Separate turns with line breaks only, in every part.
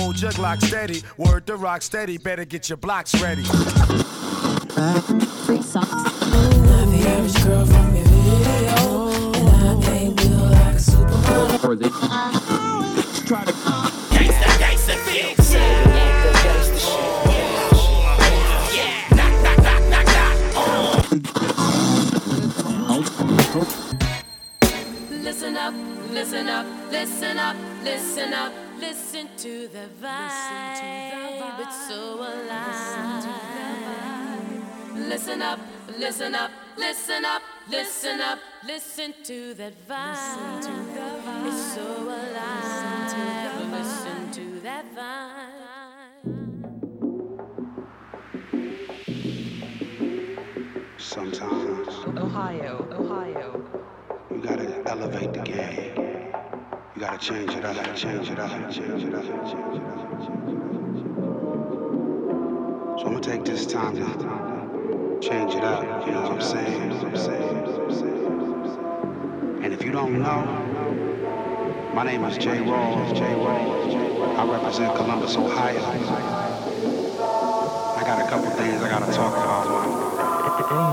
Hold your Glock steady. Word to rock steady, better get your blocks ready.
Free socks.
Not the average girl from your video, and I ain't built like a supermodel.
try to
the vibe. It's so alive. Listen up, listen up, listen up, listen up, listen to that vibe. It's so alive. Listen to that vibe.
Sometimes
Ohio, Ohio.
you gotta elevate the game. Gotta change it up, gotta change it up, change it up, change it up. So I'm gonna take this time to change it up, you know what I'm saying. And if you don't know, my name is J. Rawls, J. Rawls. I represent Columbus, Ohio. I got a couple things I gotta talk about.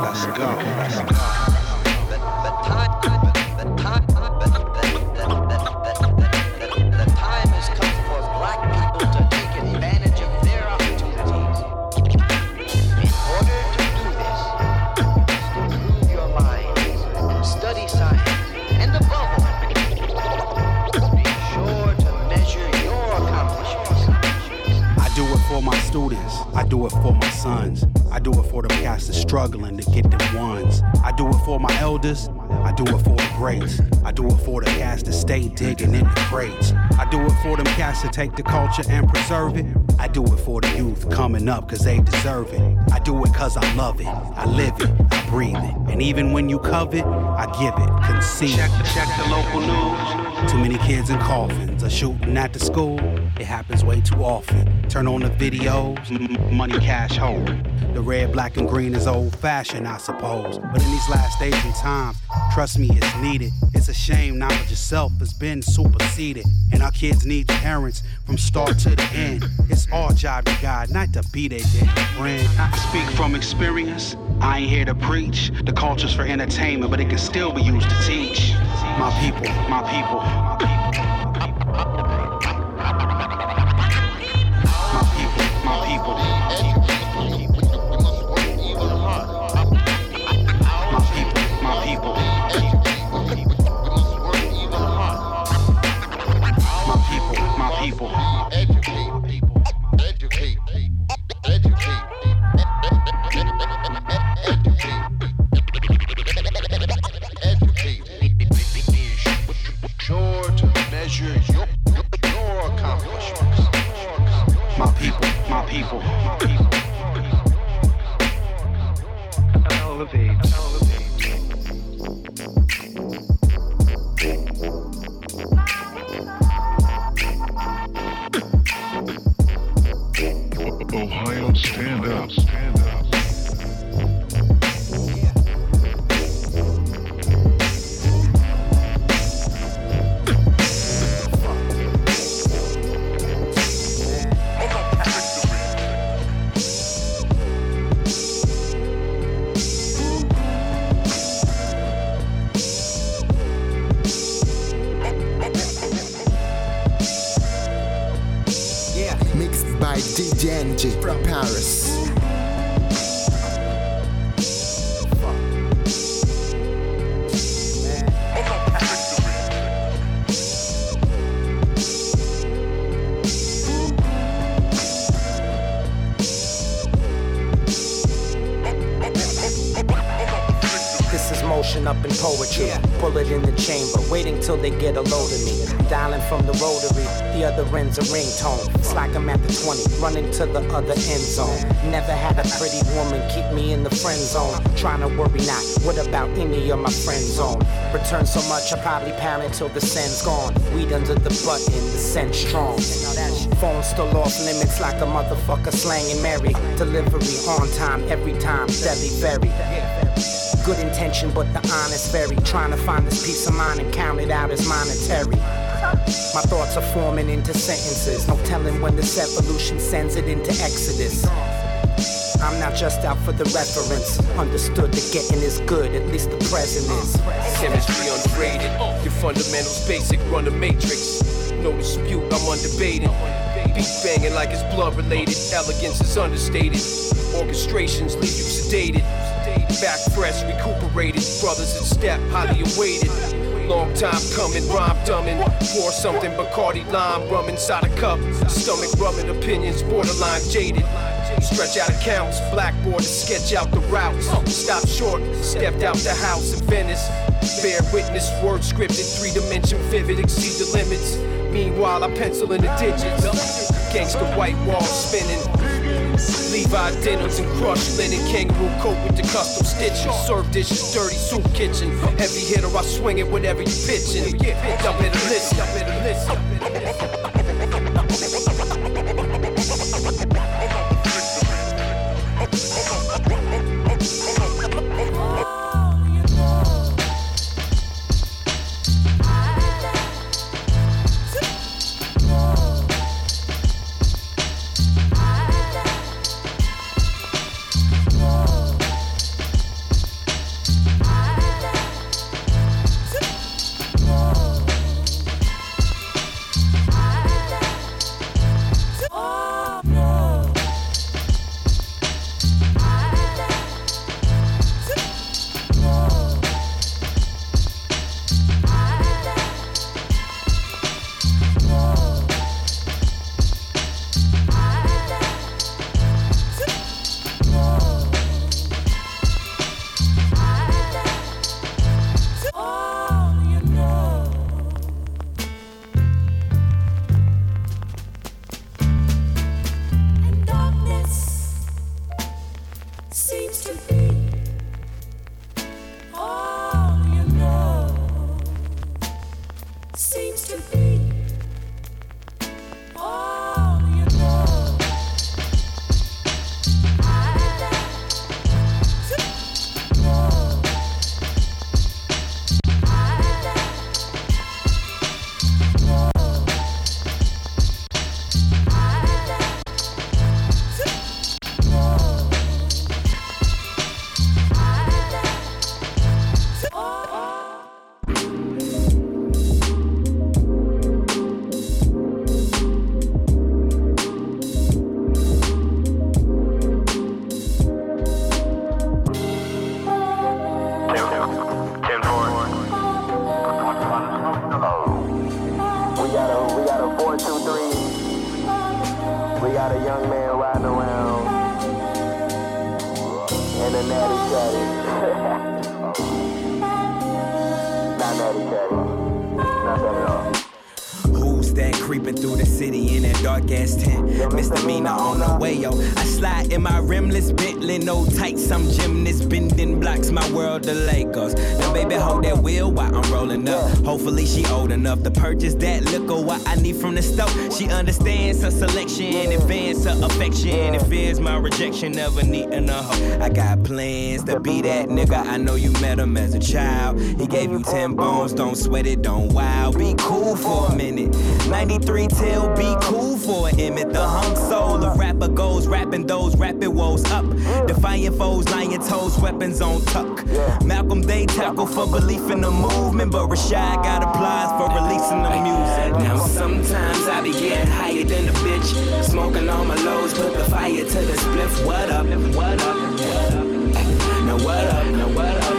Let's go, let's go. I do it for my sons. I do it for them cats that's struggling to get them ones. I do it for my elders. I do it for the greats. I do it for the cats that stay digging in the crates. I do it for them cats that take the culture and preserve it. I do it for the youth coming up cause they deserve it. I do it cause I love it. I live it. I breathe it. And even when you covet, I give it. Conceive. Check, check the local news. Too many kids in coffins are shooting at the school. It happens way too often. Turn on the videos, money cash hold. The red, black, and green is old fashioned, I suppose. But in these last days and times, trust me, it's needed. It's a shame knowledge itself has been superseded. And our kids need parents from start to the end. It's our job to guide, not to be their damn friend. I speak from experience. I ain't here to preach. The culture's for entertainment, but it can still be used to teach. My people, my people, my people.
They get a load of me. Dialing from the rotary, the other end's a ringtone. It's like I'm at the 20, running to the other end zone. Never had a pretty woman keep me in the friend zone. Trying to worry not, what about any of my friends on? Return so much, I probably pound until the send's gone. Weed under the button, the scent strong. Phone still off limits like a motherfucker slanging Mary. Delivery on time, every time, deadly. Good intention, but the honest very. Trying to find this peace of mind and count it out as monetary. My thoughts are forming into sentences. No telling when this evolution sends it into Exodus. I'm not just out for the reference. Understood that getting is good, at least the present is.
Chemistry underrated. Your fundamentals basic, run the matrix. No dispute, I'm undebated. Beat banging like it's blood related. Elegance is understated. Orchestrations leave you sedated. Back fresh, recuperated. Brothers in step, highly awaited. Long time coming, rhyme dumbing. Pour something Bacardi lime, rum inside a cup. Stomach rubbing, opinions borderline jaded. Stretch out accounts, blackboard to sketch out the routes. Stop short, stepped out the house in Venice. Bear witness, word scripted, three dimension vivid, exceed the limits. Meanwhile, I pencil in the digits. Gangsta white wall spinning. Levi denims and crushed linen, kangaroo coat with the custom stitches. Serve dishes, dirty soup kitchen. Heavy hitter, I swing it whenever you pitching. Y'all better listen, y'all better listen.
She understands rejection, never needing a hoe. I got plans to be that nigga. I know you met him as a child. He gave you 10 bones, don't sweat it, don't wow. Be cool for a minute. 93 till be cool for an Emmett. The hung soul of rapper goes rapping those rapid woes up. Defiant foes, lying toes, weapons on tuck. Malcolm they tackle for belief in the movement, but Rashad got applause for releasing the music. Now sometimes I be getting higher than a bitch. Smoking all my lows, put the fire to the spliff. What up? What up? What up? Now what up? Now what up?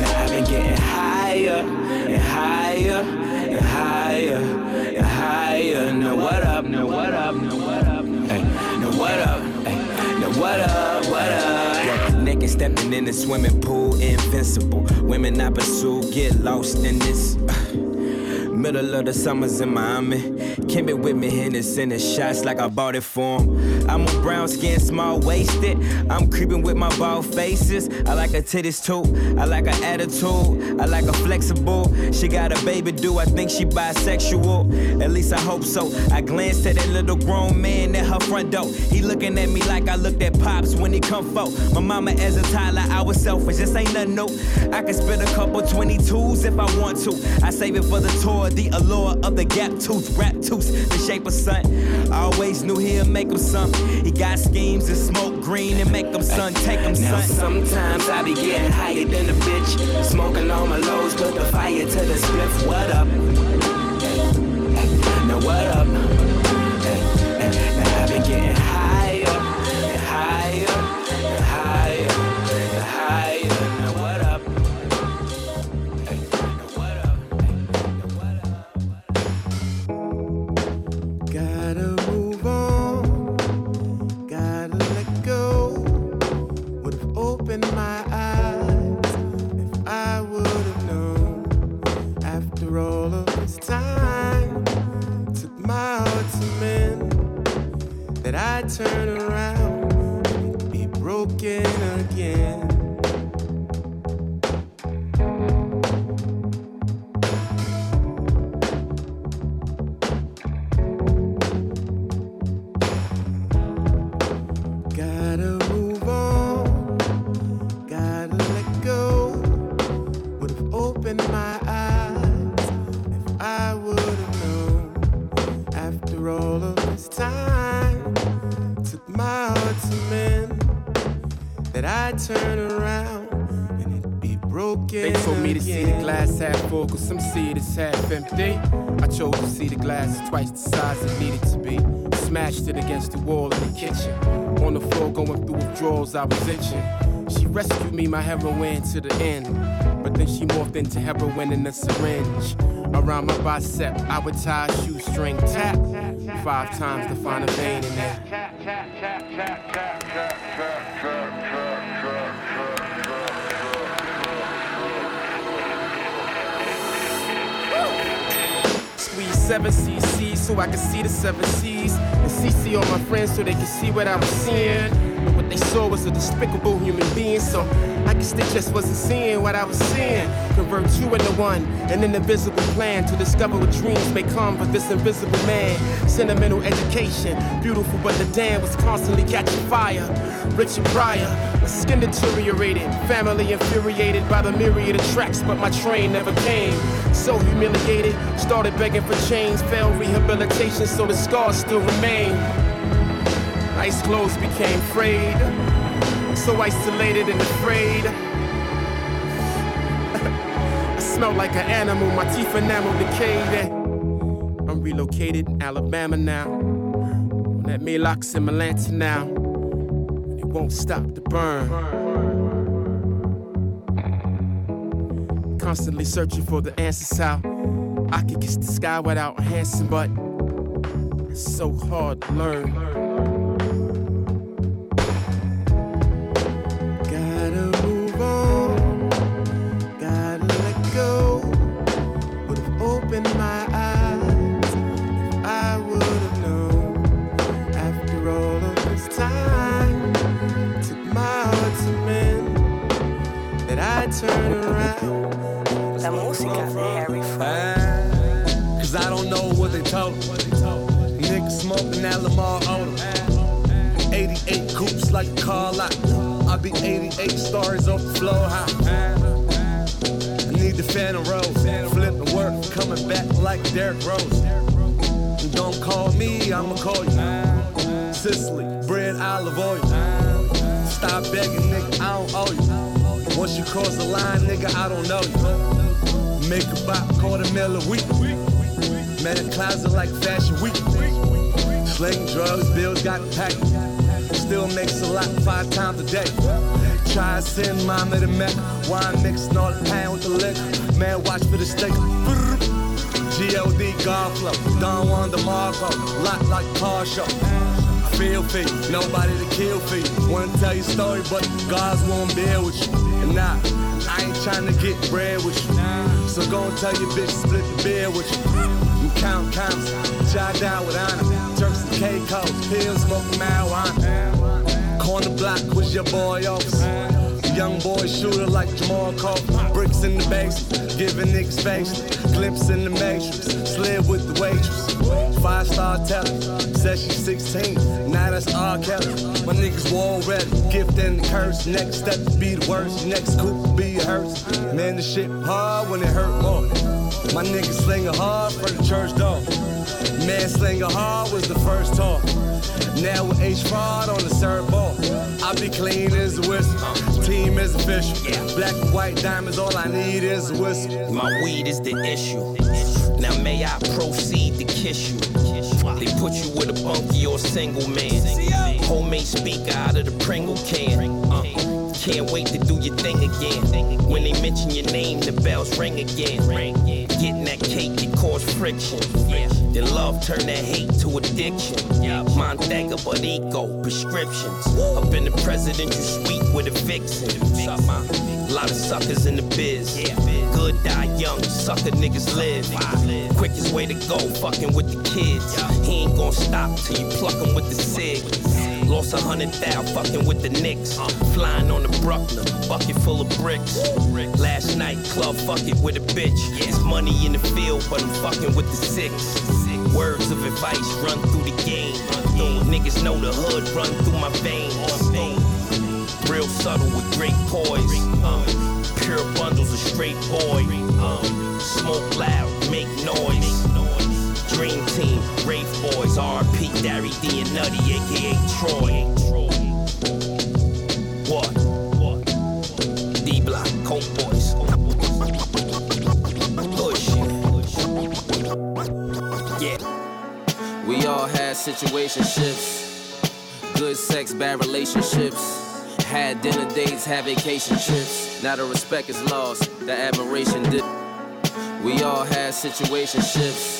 Now I've been getting higher and higher and higher and higher. Now what up? Now what up? Now what up? Now what up? Now what up? What up? Is Stepping in the swimming pool, invincible. Women I pursue get lost in this. Middle of the summers in Miami. In with me, hitting sending shots like I bought it for him. I'm a brown skin, small waisted. I'm creeping with my bald faces. I like her titties too. I like her attitude. I like her flexible. She got a baby, do I think she bisexual? At least I hope so. I glanced at that little grown man at her front door. He looking at me like I looked at Pops when he come for. My mama as a toddler, I was selfish. This ain't nothing new. I can spit a couple 22s if I want to. I save it for the tour, the allure of the gap tooth, rap tooth, the shape of sun. I always knew he'd make him some. He got schemes and smoke green and make him son, take him
Now
son.
sometimes I be getting higher than a bitch. Smoking all my lows, put the fire to the spliff. What up? Now what up?
Smashed against the wall in the kitchen. On the floor, going through withdrawals, I was itching. She rescued me, my heroin to the end. But then she morphed into heroin in a syringe. Around my bicep, I would tie a shoestring tap. Five times to find a vein in there. Squeeze seven cc so I could see the seven C's. And CC all my friends so they could see what I was seeing. But what they saw was a despicable human being. So I guess they just wasn't seeing what I was seeing. Convert two into one, an invisible plan to discover what dreams may come for this invisible man. Sentimental education, beautiful, but the dam was constantly catching fire. Richard Pryor, my skin deteriorated, family infuriated by the myriad of tracks, but my train never came. So humiliated, started begging for change, failed rehabilitation, so the scars still remain. Ice clothes became frayed, so isolated and afraid. I smell like an animal, my teeth enamel decayed. I'm relocated in Alabama now. On that Maalox in Atlanta now. And it won't stop the burn. Constantly searching for the answers how I could kiss the sky without a Hanson, but it's so hard to learn.
La música de Harry
Cause I don't know what they told. Niggas smoking that Lamar Odom. 88 coupes like a car lot. I be 88 stars off the floor high. I need the Phantom Rose. Flipping work, coming back like Derrick Rose. Don't call me, I'ma call you. Sicily, bread, olive oil. Stop begging, nigga, I don't owe you. Once you cross the line, nigga, I don't know you. Make a bop, quarter mil a week. Man in closet like fashion week. Sling drugs, bills got packed. Still makes a lot five times a day. Try to send mama to Mecca. Wine mixing all the pan with the liquor. Man, watch for the stick. G-O-D, God flow. Don Juan DeMarco. Lot like car show. Feel for you, nobody to kill for you. Wanna tell your story, but God's won't bear with you. And nah, I ain't trying to get bread with you. So go and tell your bitch split the beer with you. You count counts, jot down with honor. Turks and Caicos, pills, smoking marijuana. Corner block was your boy officer. Young boy shooter like Jamal Crawford. Bricks in the base, giving niggas face. Glimpse in the matrix, slid with the waitress. Five star said she's 16. Now that's R. Kelly. My niggas were already gift and the curse. Next step be the worst. Next will be a hearse. Man, the shit hard when it hurt more. My niggas slinging hard for the church door. Man, slinging hard was the first talk. Now with H fraud on the third ball. I be clean as a whistle. Team is official. Black and white diamonds, all I need is a whistle.
My weed is the issue. Now may I proceed to kiss you? They put you with a bunkie or single man. Homemade speaker out of the Pringle can. Can't wait to do your thing again. When they mention your name, the bells ring again. Getting that cake, it cause friction. Then love turn that hate to addiction. Montega, but ego, prescriptions. Up in the presidential suite with a vixen. Lot of suckers in the biz. Good die young, sucker niggas live. Quickest way to go, fucking with the kids. He ain't gonna stop till you pluck him with the cig. Lost a hundred thou fucking with the Knicks. Flying on the Bruckner, bucket full of bricks. Last night, club fuck it with a bitch. It's money in the field, but I'm fucking with the six. Words of advice run through the game. Niggas know the hood run through my veins. Real subtle with great poise. Pure bundles of straight boy. Smoke loud, make noise. Dream team, RP, D and Nutty, aka Troy. What? What? D Block, Boys. Yeah.
We all had situationships. Good sex, bad relationships. Had dinner dates, had vacation trips. Now the respect is lost, the admiration dip. We all had situationships.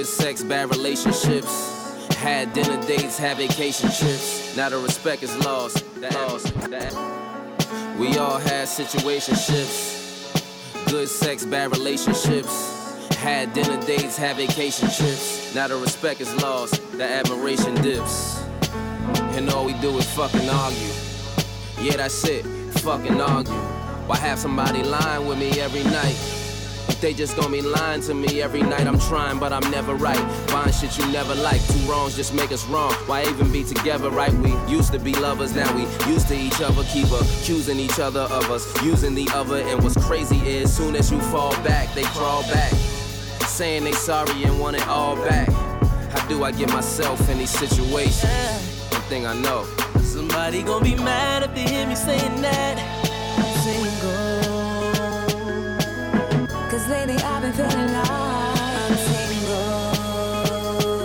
Good sex, bad relationships. Had dinner dates, had vacation trips. Now the respect is lost, the lost. The we all had situationships. Good sex, bad relationships. Had dinner dates, had vacation trips. Now the respect is lost, the admiration dips. And all we do is fucking argue. Yeah, that's it, fucking argue. Why have somebody lying with me every night? They just gonna be lying to me every night, I'm trying, but I'm never right. Buying shit you never like. Two wrongs just make us wrong. Why even be together, right? We used to be lovers, now we used to each other. Keep accusing each other of us, using the other. And what's crazy is, soon as you fall back, they crawl back. Saying they sorry and want it all back. How do I get myself in these situations? One thing I know.
Somebody gonna be mad if they hear me saying that. Single.
Lately I've been feeling like I'm single.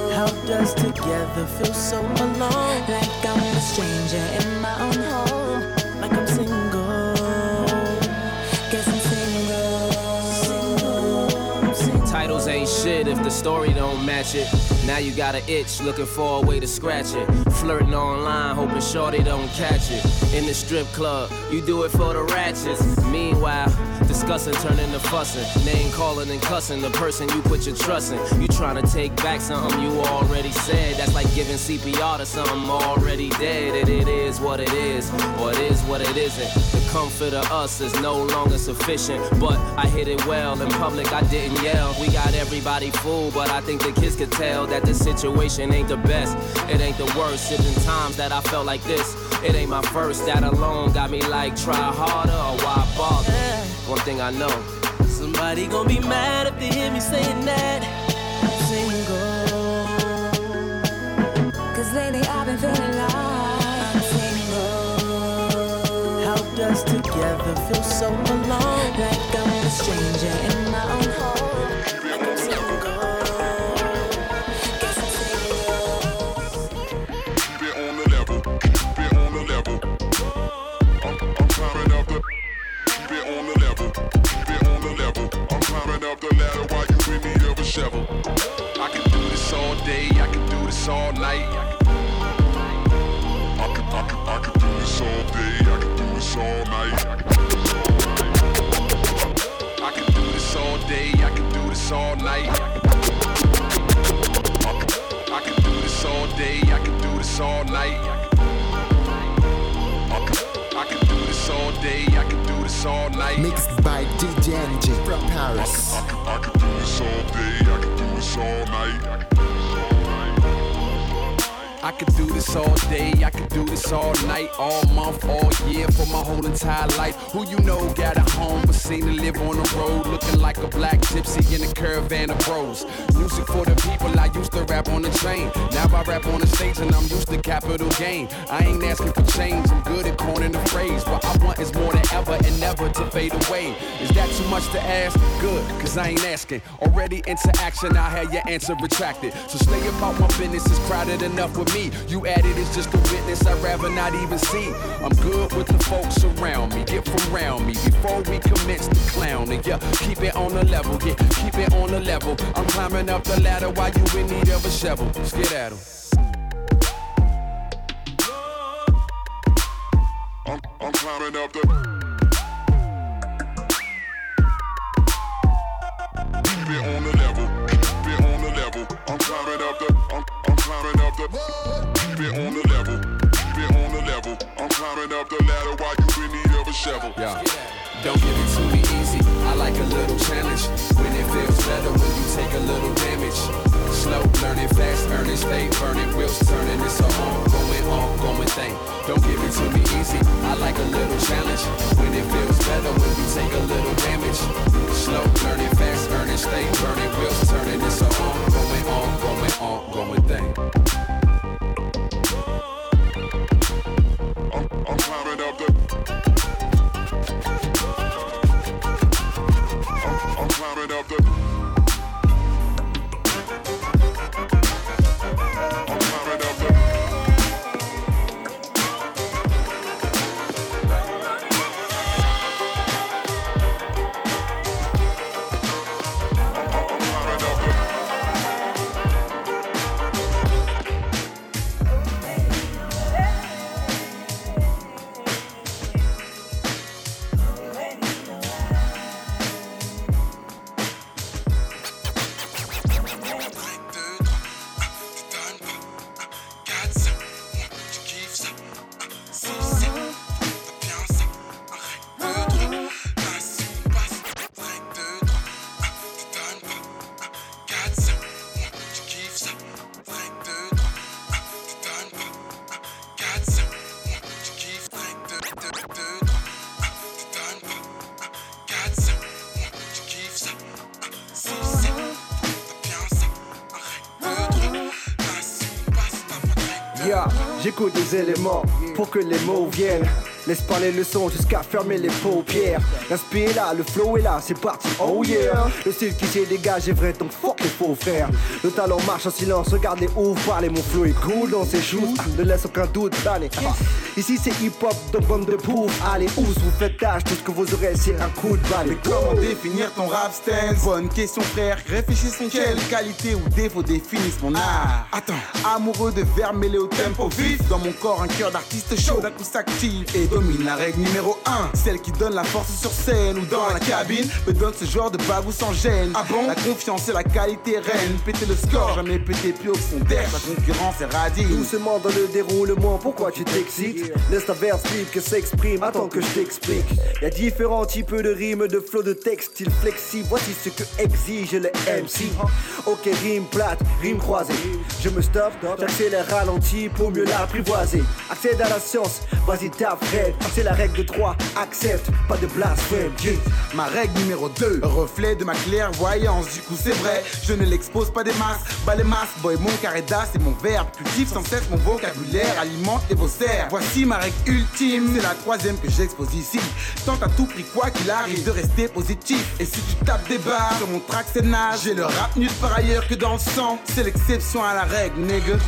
Helped us together feel so alone.
Like I'm a stranger in my own home.
Like I'm single.
Guess I'm single.
Titles ain't shit if the story don't match it. Now you got an itch, looking for a way to scratch it. Flirting online, hoping shorty don't catch it. In the strip club, you do it for the ratchets. Meanwhile, discussing turning to fussing. Name calling and cussing the person you put your trust in. You trying to take back something you already said. That's like giving CPR to something already dead. And it is what it is, or it is what it isn't. The comfort of us is no longer sufficient. But I hit it well in public, I didn't yell. We got everybody fooled, but I think the kids could tell that the situation ain't the best. It ain't the worst. It's been times that I felt like this. It ain't my first. That alone got me like, try harder or why bother? One thing I know.
Somebody gonna be mad if they hear me saying that. Single.
Cause lately I've been feeling
all night. I could, I could, I could do this all day. I could do this all night.
I could do this all day. I could do this all night. I could do this all day. I could do this all night. All day. I do this all night.
Mixed by DJ Angie from Paris.
I I I do this all day. I do this all night.
I could do this all day, I do this all night, all month, all year, for my whole entire life. Who you know got a home, but seen to live on the road, looking like a black gypsy in a caravan of bros. Music for the people, I used to rap on the train. Now I rap on the stage and I'm used to capital gain. I ain't asking for change, I'm good at coining the phrase. What I want is more than ever and never to fade away. Is that too much to ask? Good, cause I ain't asking. Already into action, I had your answer retracted. So stay about my business, it's crowded enough with me. You added is just a witness, I'd rather not even see. I'm good with the folks around me, get from around me before we commence the clowning. Yeah, keep it on the level, yeah, keep it on the level. I'm climbing up the ladder while you in need of a shovel. Let's get at 'em.
I'm, I'm climbing up the. Keep it on the level, keep it on the level. I'm climbing up the. I'm, I'm climbing up the. Keep it on the level, climbing up the ladder while you in need of a shovel.
Yeah. Don't give it to me easy. I like a little challenge. When it feels better when you take a little damage. Slow learning, fast earning, stay burning, wheels turning. It's a ongoing, ongoing thing. Don't give it to me easy. I like a little challenge. When it feels better when you take a little damage. Slow learning, fast earning, stay burning, wheels turning. It's a ongoing, ongoing, ongoing thing.
Climbing up the.
J'écoute des éléments pour que les mots viennent. Laisse parler le son jusqu'à fermer les paupières. L'inspire est là, le flow est là, c'est parti, oh yeah. Le style qui s'est dégagé vrai, donc fuck les faux frères. Le talent marche en silence, regarde les ouvre, parlez, mon flow est cool dans ses. Ah, ne laisse aucun doute planer. Ah. Ici c'est hip hop, donc bande de pouf. Allez, ouf, vous faites tâche, tout ce que vous aurez c'est un coup de balle.
Mais comment définir ton rap stance? Bonne question frère, réfléchissons. Quelle qualité ou défaut définissent mon art? Attends, amoureux de verre mêlé au tempo vif. Dans mon corps un cœur d'artiste chaud, d'un coup s'active et domine la règle numéro 1 Celle qui donne la force sur scène ou dans la cabine. Me donne ce genre de bagou sans gêne. Ah bon? La confiance et la qualité reine Péter le score, jamais péter plus au fond d'air. La concurrence est radine.
Doucement dans le déroulement, pourquoi tu t'excites? Laisse ta verse libre que s'exprime, attends que je t'explique. Y a différents types de rimes, de flots, de textiles flexibles. Voici ce que exige le MC. Ok, rime plate, rime croisée. Je me stoppe, j'accélère ralenti pour mieux l'apprivoiser. Accède à la science, vas-y tape Fred. C'est la règle de 3, accepte, pas de blasphème. Yeah.
Ma règle numéro 2, reflet de ma clairvoyance. Du coup, c'est vrai, je ne l'expose pas des masses. Bas les masses, boy, mon carré et mon verbe. Cultive sans cesse mon vocabulaire, alimente vos serres. Voici ma règle ultime, c'est la troisième que j'expose ici. Tente à tout prix, quoi qu'il arrive, de rester positif. Et si tu tapes des barres sur mon track, c'est nage. J'ai le rap nul par ailleurs que dans le sang. C'est l'exception à la règle, nigga.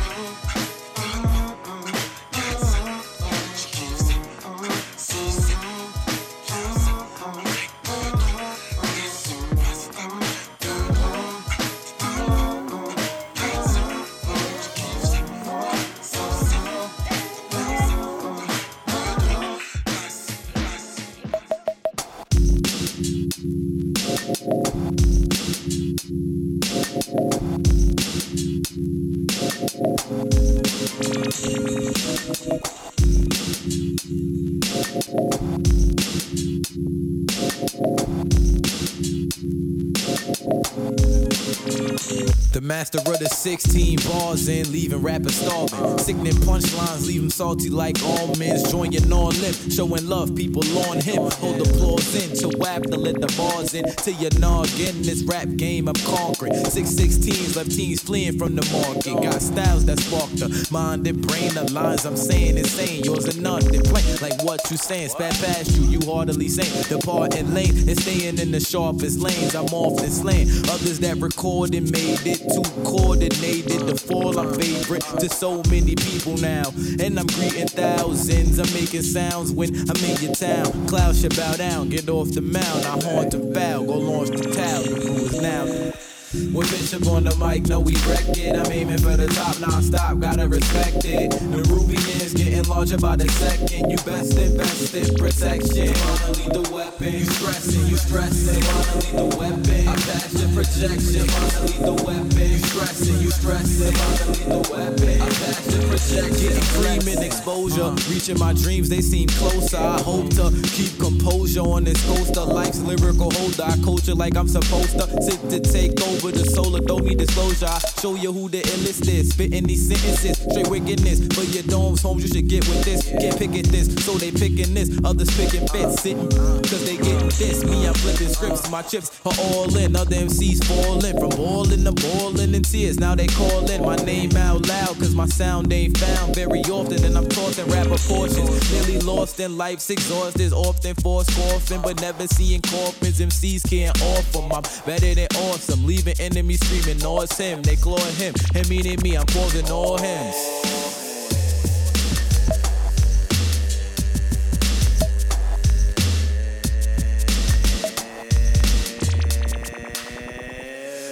Master of the 16 bars in, leaving rappers starving. Sickening punchlines, leave salty like almonds. Join your non lip, showing love, people on him. Hold the applause in, to whap to let the bars in. Till your noggin, this rap game I'm conquering. 616s left teens fleeing from the market. Got styles that spark the mind and brain. The lines I'm saying insane, yours are nothing. Plain like what you saying, spat past you, you heartily saying. Departing lane and staying in the sharpest lanes. I'm often slain. Others that recorded made it too coordinated to fall. I'm favorite to so many people now. And I'm greeting thousands. I'm making sounds when I'm in your town. Clouds should bow down, get off the mound. I haunt the foul, go launch the towel. The rules now. With Bishop on the mic, no, we wreck it. I'm aiming for the top non-stop, gotta respect it. The ruby is getting larger by the second. You best invest in protection. Wanna lead the weapon. You stressing, you stressing. Wanna lead the weapon. I pass your projection. Wanna lead the weapon. You stressing, you stressing. Wanna lead the weapon. I pass your projection. Getting dreaming exposure. Reaching my dreams, they seem closer. I hope to keep composure on this coaster. Life's lyrical holder. I culture like I'm supposed to. Sit to take over over the solar, don't need disclosure. I show you who the illest is. Spitting these sentences, straight wickedness. For your domes, homes, you should get with this. Can't pick at this, so they picking this. Others picking fits, sitting, cause they getting this. Me, I'm flipping scripts, my chips are all in. Other MCs falling from balling to balling in tears. Now they calling my name out loud, cause my sound ain't found very often. And I'm tossing rapper portions. Nearly lost in life's exhausted, often forced coughing, but never seeing coffins. MCs can't offer. I'm better than awesome, leaving enemies screaming, no, it's him. They clawing him, him meaning me, I'm causing all hymns.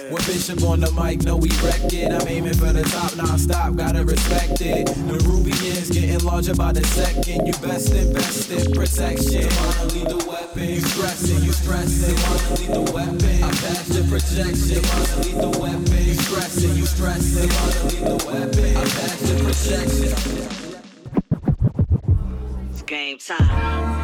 When Bishop on the mic, no, we wreck it. I'm aiming for the top non-stop, gotta respect it. The ruby is getting larger by the second. You best invest in protection. Wanna lead the weapon. You stressing, you stressing. Wanna lead the weapon. I pass your projection. Wanna lead the weapon. You stressing, you stressing. Wanna lead the weapon. I pass your projection.
It's game time.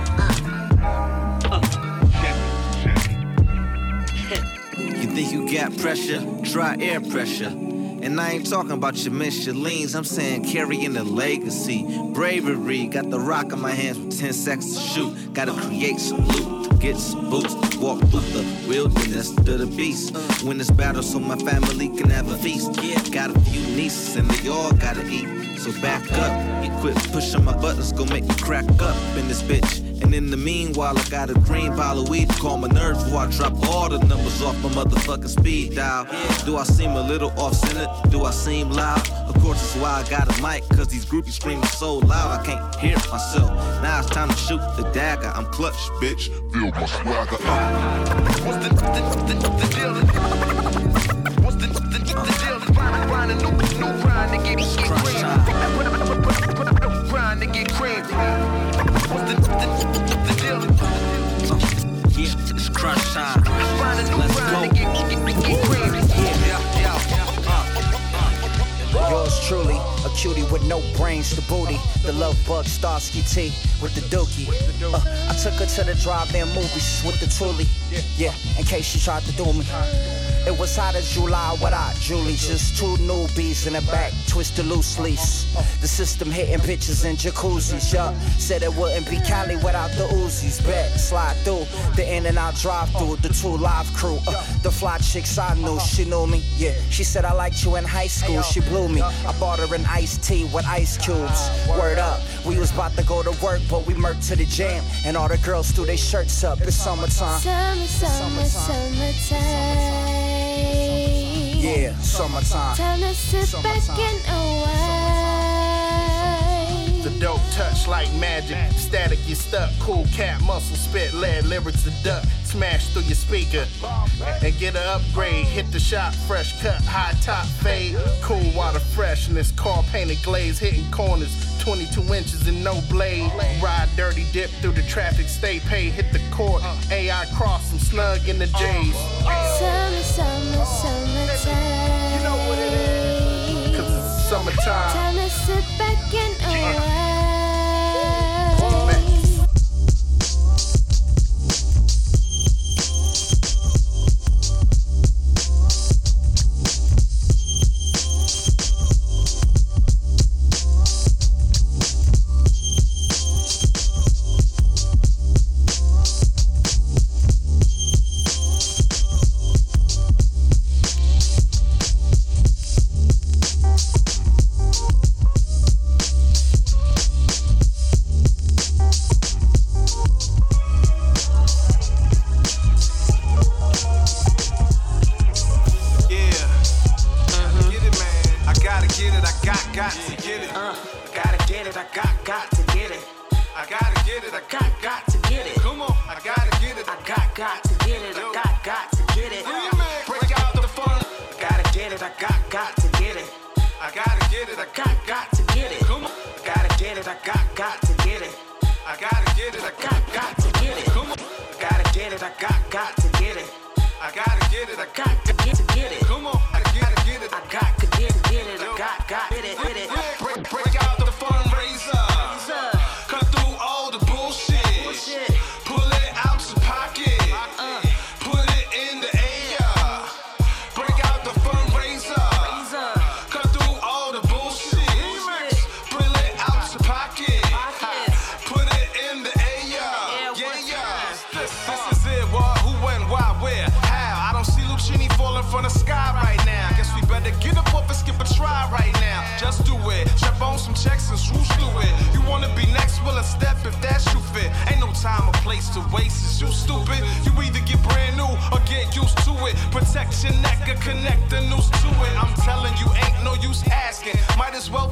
Think you got pressure? Try air pressure. And I ain't talking about your Michelins, I'm saying carrying the legacy. Bravery, got the rock in my hands with 10 seconds to shoot. Gotta create some loot, get some boots, walk through the wilderness to the beast. Win this battle so my family can have a feast. Yeah, got a few nieces and they all gotta eat. So back up, you quit pushing my buttons, go make me crack up in this bitch. And in the meanwhile, I got a green pile of weed to calm my nerves before I drop all the numbers off my motherfucking speed dial. Do I seem a little off center? Do I seem loud? Of course, that's why I got a mic, cause these groupies screaming so loud I can't hear myself. Now it's time to shoot the dagger. I'm clutch, bitch. Feel my swagger up.
What's the, the, the, the deal? What's the, the, the deal? Grind, grind a new, new grind to get, get cream. Grind to get cream. What's the, the, the deal?
Yeah, it's crunch time.
Grind
Let's
grind
go.
to get, get, get, get cream. Yeah, yeah,
Yours truly, a cutie with no brains, the booty. The love bug Starsky T with the dookie. Uh, I took her to the drive-in movies with the Truly. Yeah, in case she tried to do me. It was hot as July without Julie. Just two newbies in the back, twisted loose lease. The system hitting bitches in jacuzzis. Yeah, said it wouldn't be Cali without the Uzis. Bet, slide through the in and out drive through. The two live crew. Uh, the fly chicks I knew, she knew me. Yeah, she said I liked you in high school. She blew me. I bought her an iced tea with ice cubes. Word up, we was about to go to work, but we murked to the jam. And all the girls threw their shirts up. It's summertime.
Summer, summer, summertime.
Yeah, summertime.
Time to sit back and away.
The dope touch like magic. Static, you stuck. Cool cat, muscle spit, lead lyrics to duck. Smash through your speaker and get an upgrade. Hit the shop, fresh cut, high top fade. Cool water freshness, car painted glaze, hitting corners. 22 inches and no blade. Ride dirty, dip through the traffic, stay paid, hit the court. AI cross, I'm snug in the J's.
Summer, summer, summertime. You know what it is.
Cause it's summertime.
Got, got to get it. Break out the fun. Gotta get it, I got, got to get it. I gotta get it, I got, your neck or connect the noose to it. I'm telling you, ain't no use asking. Might as well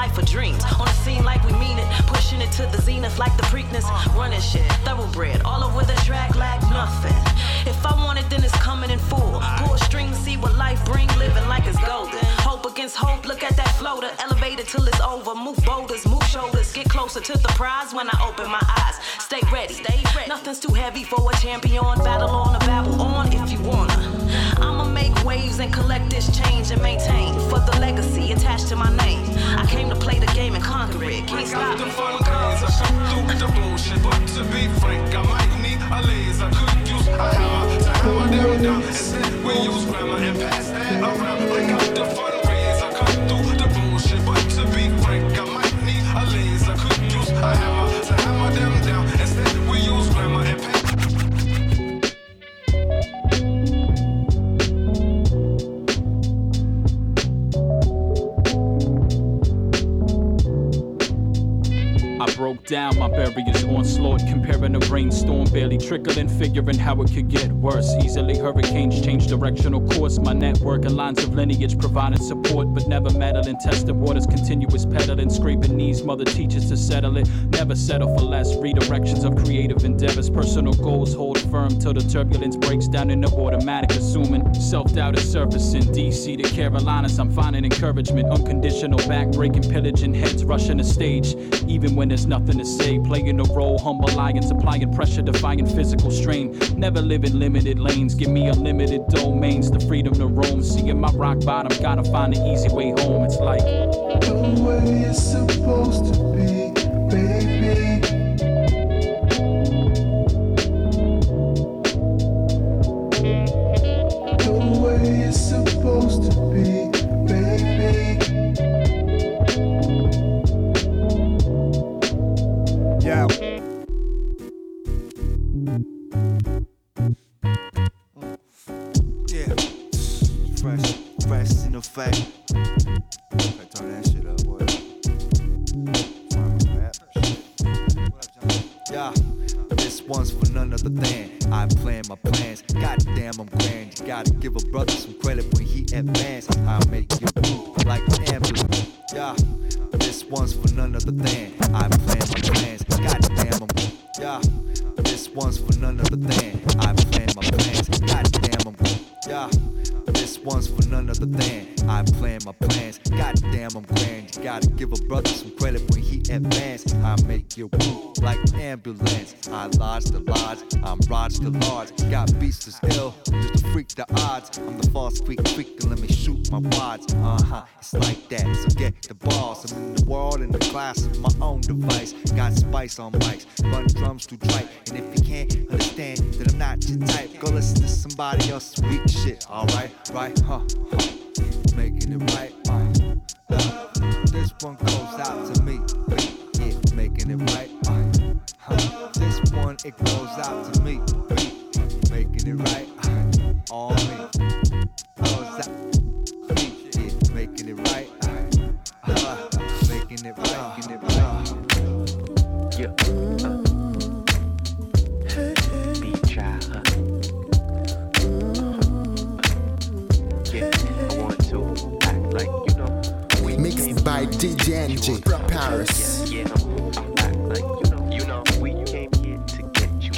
life of dreams. On the scene like we mean it, pushing it to the zenith like the Preakness. Running shit, thoroughbred, all over the track like nothing. If I want it, then it's coming in full. Pull strings, see what life bring, living like it's golden. Hope against hope, look at that floater, elevated till it's over. Move boulders, move shoulders, get closer to the prize when I open my eyes. Stay ready, stay ready. Nothing's too heavy for a champion. Battle on, a babble on if you wanna. Waves and collect this change and maintain for the legacy attached to my name. I came to play the game and conquer it. Can't stop
the
me.
fun razor, cut through the bullshit. But to be frank, I might need a laser. Could use a hammer to hammer them down. Instead, we use grammar and pass that around. Break out
broke down my barriers, onslaught, comparing a rainstorm, barely trickling, figuring how it could get worse. Easily hurricanes change directional course. My network and lines of lineage providing support, but never meddling. Tested waters, continuous pedaling, scraping knees. Mother teaches to settle it. Never settle for less. Redirections of creative endeavors, personal goals hold firm till the turbulence breaks down into automatic. Assuming self doubt is surfacing. DC to Carolinas, I'm finding encouragement. Unconditional backbreaking, pillaging heads, rushing the stage. Even when there's nothing to say, playing a role, humble lions, applying pressure, defying physical strain. Never live in limited lanes, give me unlimited domains, the freedom to roam. Seeing my rock bottom, gotta find an easy way home. It's like
the way it's supposed to be,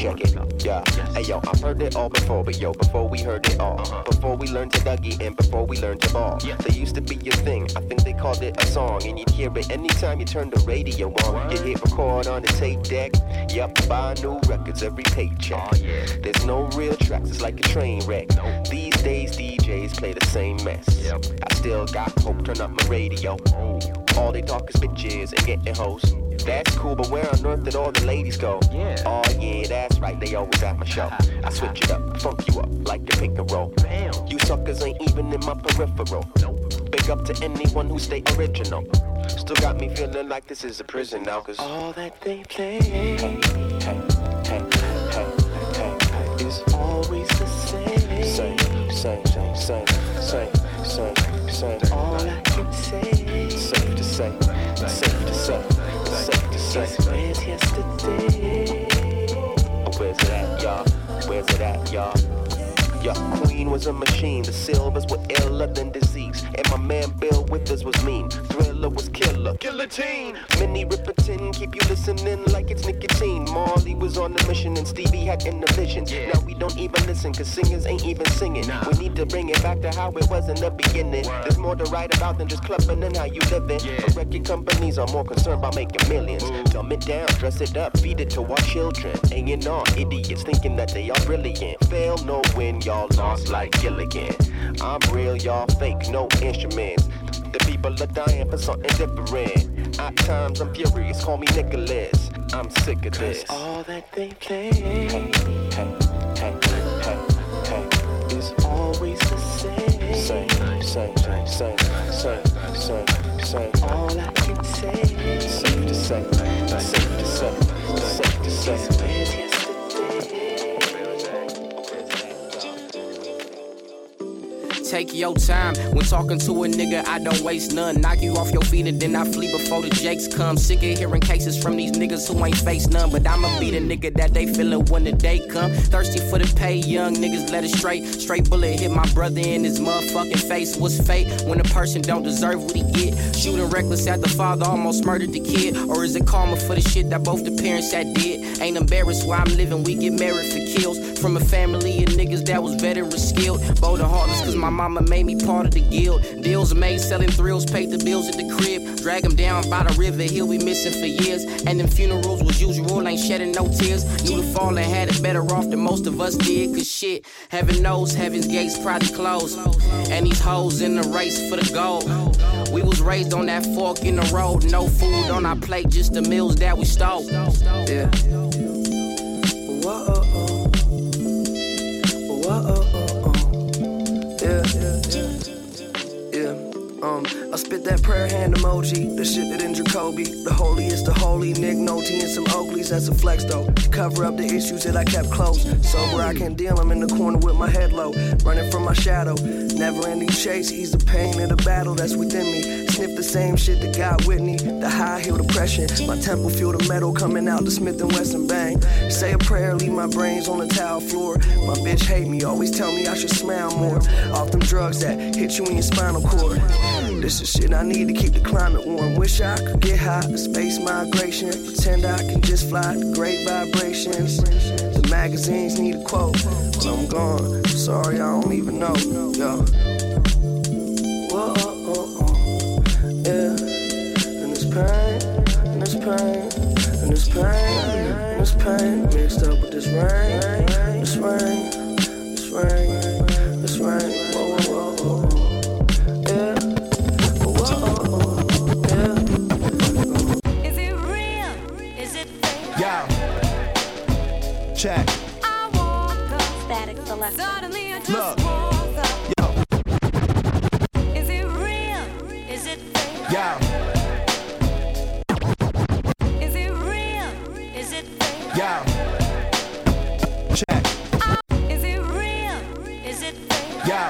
you.
It, yeah. Hey yo, I've heard it all before, but yo, before we heard it all, uh-huh. before we learned to Dougie and before we learned to ball, there used to be a thing. I think they called it a song, and you'd hear it anytime you turned the radio on. You'd hit record on the tape deck. Yup, buy new records every paycheck. Oh, There's no real tracks, it's like a train wreck. These days DJs play the same mess. I still got hope, turn up my radio. Oh. All they talk is bitches and getting hoes. That's cool, but where on earth did all the ladies go? Yeah. Oh yeah, that's right, they always at my show. I switch it up, funk you up like a pick and roll. You suckers ain't even in my peripheral. Big up to anyone who stay original. Still got me feeling like this is a prison now, cause all that they play. Hey, hey, hey, hey, hey, hey, is always the same. Same, same, same, same, same, same, same. All I can say. Safe to say, safe to say, say. Where's yesterday? Where's it at, y'all? Where's it at, y'all? Your queen was a machine, the Sylvers were iller than disease. And my man Bill Withers was mean. Thriller was killer. Guillotine! Minnie Riperton, keep you listening like it's nicotine. Marley was on the mission and Stevie had innovations. Now we don't even listen, cause singers ain't even singing. We need to bring it back to how it was in the beginning. There's more to write about than just clubbing and how you living. But record companies are more concerned about making millions. Dumb it down, dress it up, feed it to our children. Hanging on, idiots thinking that they are brilliant. Fail no win, y'all lost like Gilligan. I'm real, y'all fake, no instruments. The people are dying for something different. At times I'm furious, call me Nicholas. I'm sick of this. All that they play. Hey, hey, hey, hey, hey, is always the same. Same, same, same, same, same, same, same. All I can say. Safe to say, safe to say, safe to say.
Take your time when talking to a nigga. I don't waste none. Knock you off your feet and then I flee before the jakes come. Sick of hearing cases from these niggas who ain't face none. But I'ma be the nigga that they feelin' when the day come. Thirsty for the pay, young niggas let it straight. Straight bullet hit my brother in his motherfucking face. What's fate when a person don't deserve what he get? Shooting reckless at the father, almost murdered the kid. Or is it karma for the shit that both the parents had did? Ain't embarrassed why I'm living. We get married for kills from a family of niggas that was veteran skilled. Bold and heartless, cause my mama made me part of the guild. Deals made selling thrills, paid the bills at the crib. Drag him down by the river, he'll be missing for years. And them funerals was usual, ain't shedding no tears. Knew the fallen had it better off than most of us did. Cause shit, heaven knows heaven's gates probably closed. And these hoes in the race for the gold. We was raised on that fork in the road, no food on our plate, just the meals that we stole. Yeah. I spit that prayer hand emoji, the shit that in Jacoby. The holiest the holy, Nick Nolte and some Oakleys, that's a flex though. Cover up the issues that I kept close. Sober, I can't deal, I'm in the corner with my head low, running from my shadow. Never ending chase, ease the pain of the battle that's within me. Sniff the same shit that got Whitney, the high heel depression. My temple feel the metal coming out the Smith and Wesson bang. Say a prayer, leave my brains on the tile floor. My bitch hate me, always tell me I should smile more. Off them drugs that hit you in your spinal cord. This is shit I need to keep the climate warm. Wish I could get high, the space migration. Pretend I can just fly the great vibrations. The magazines need a quote. But I'm gone. I'm sorry, I don't even know. Yo. Whoa, oh, oh. oh. yeah.
And it's pain, and it's pain, and it's pain, and it's pain. Mixed up with this rain, this rain, this rain. This rain.
Check.
I woke up. Statik Selektah. Suddenly I just
Look.
up.
Yo.
Is it real? Is it fake?
Yo.
Is it real? Is it fake?
Yo. Check.
Is it real? Is it fake?
Yo.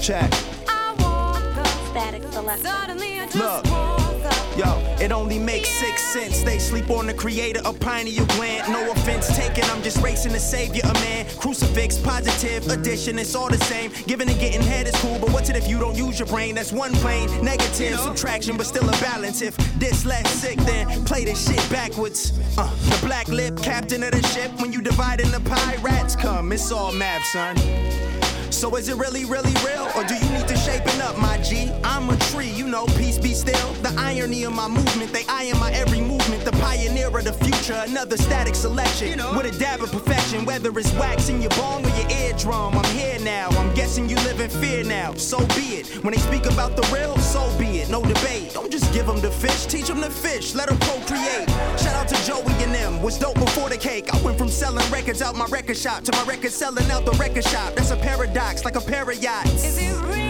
Check.
I woke up. Statik Selektah. Suddenly I just
Look.
up.
Yo, it only makes six sense. They sleep on the creator of pineal gland. No offense taken, I'm just racing to save you a man. Crucifix, positive, addition, it's all the same. Giving and getting head is cool, but what's it if you don't use your brain? That's one plane. Negative, subtraction, but still a balance. If this less sick, then play this shit backwards. Uh, the black lip, captain of the ship. When you divide in the pie, rats come. It's all map, son. So is it really, really real? Or do you need to shapen up, my G? I'm a tree, you know, peace be still. The irony of my movement, they eyeing my every movement. The pioneer of the future, another static selection. With a dab of perfection, whether it's wax in your bone or your eardrum. I'm here now, I'm guessing you live in fear now. So be it. When they speak about the real, so be it. No debate. Don't just give them the fish, teach them to fish, let them procreate. Shout out to Joey and them, was dope before the cake. I went from selling records out my record shop to my record selling out the record shop. That's a paradox, like a pair of yachts.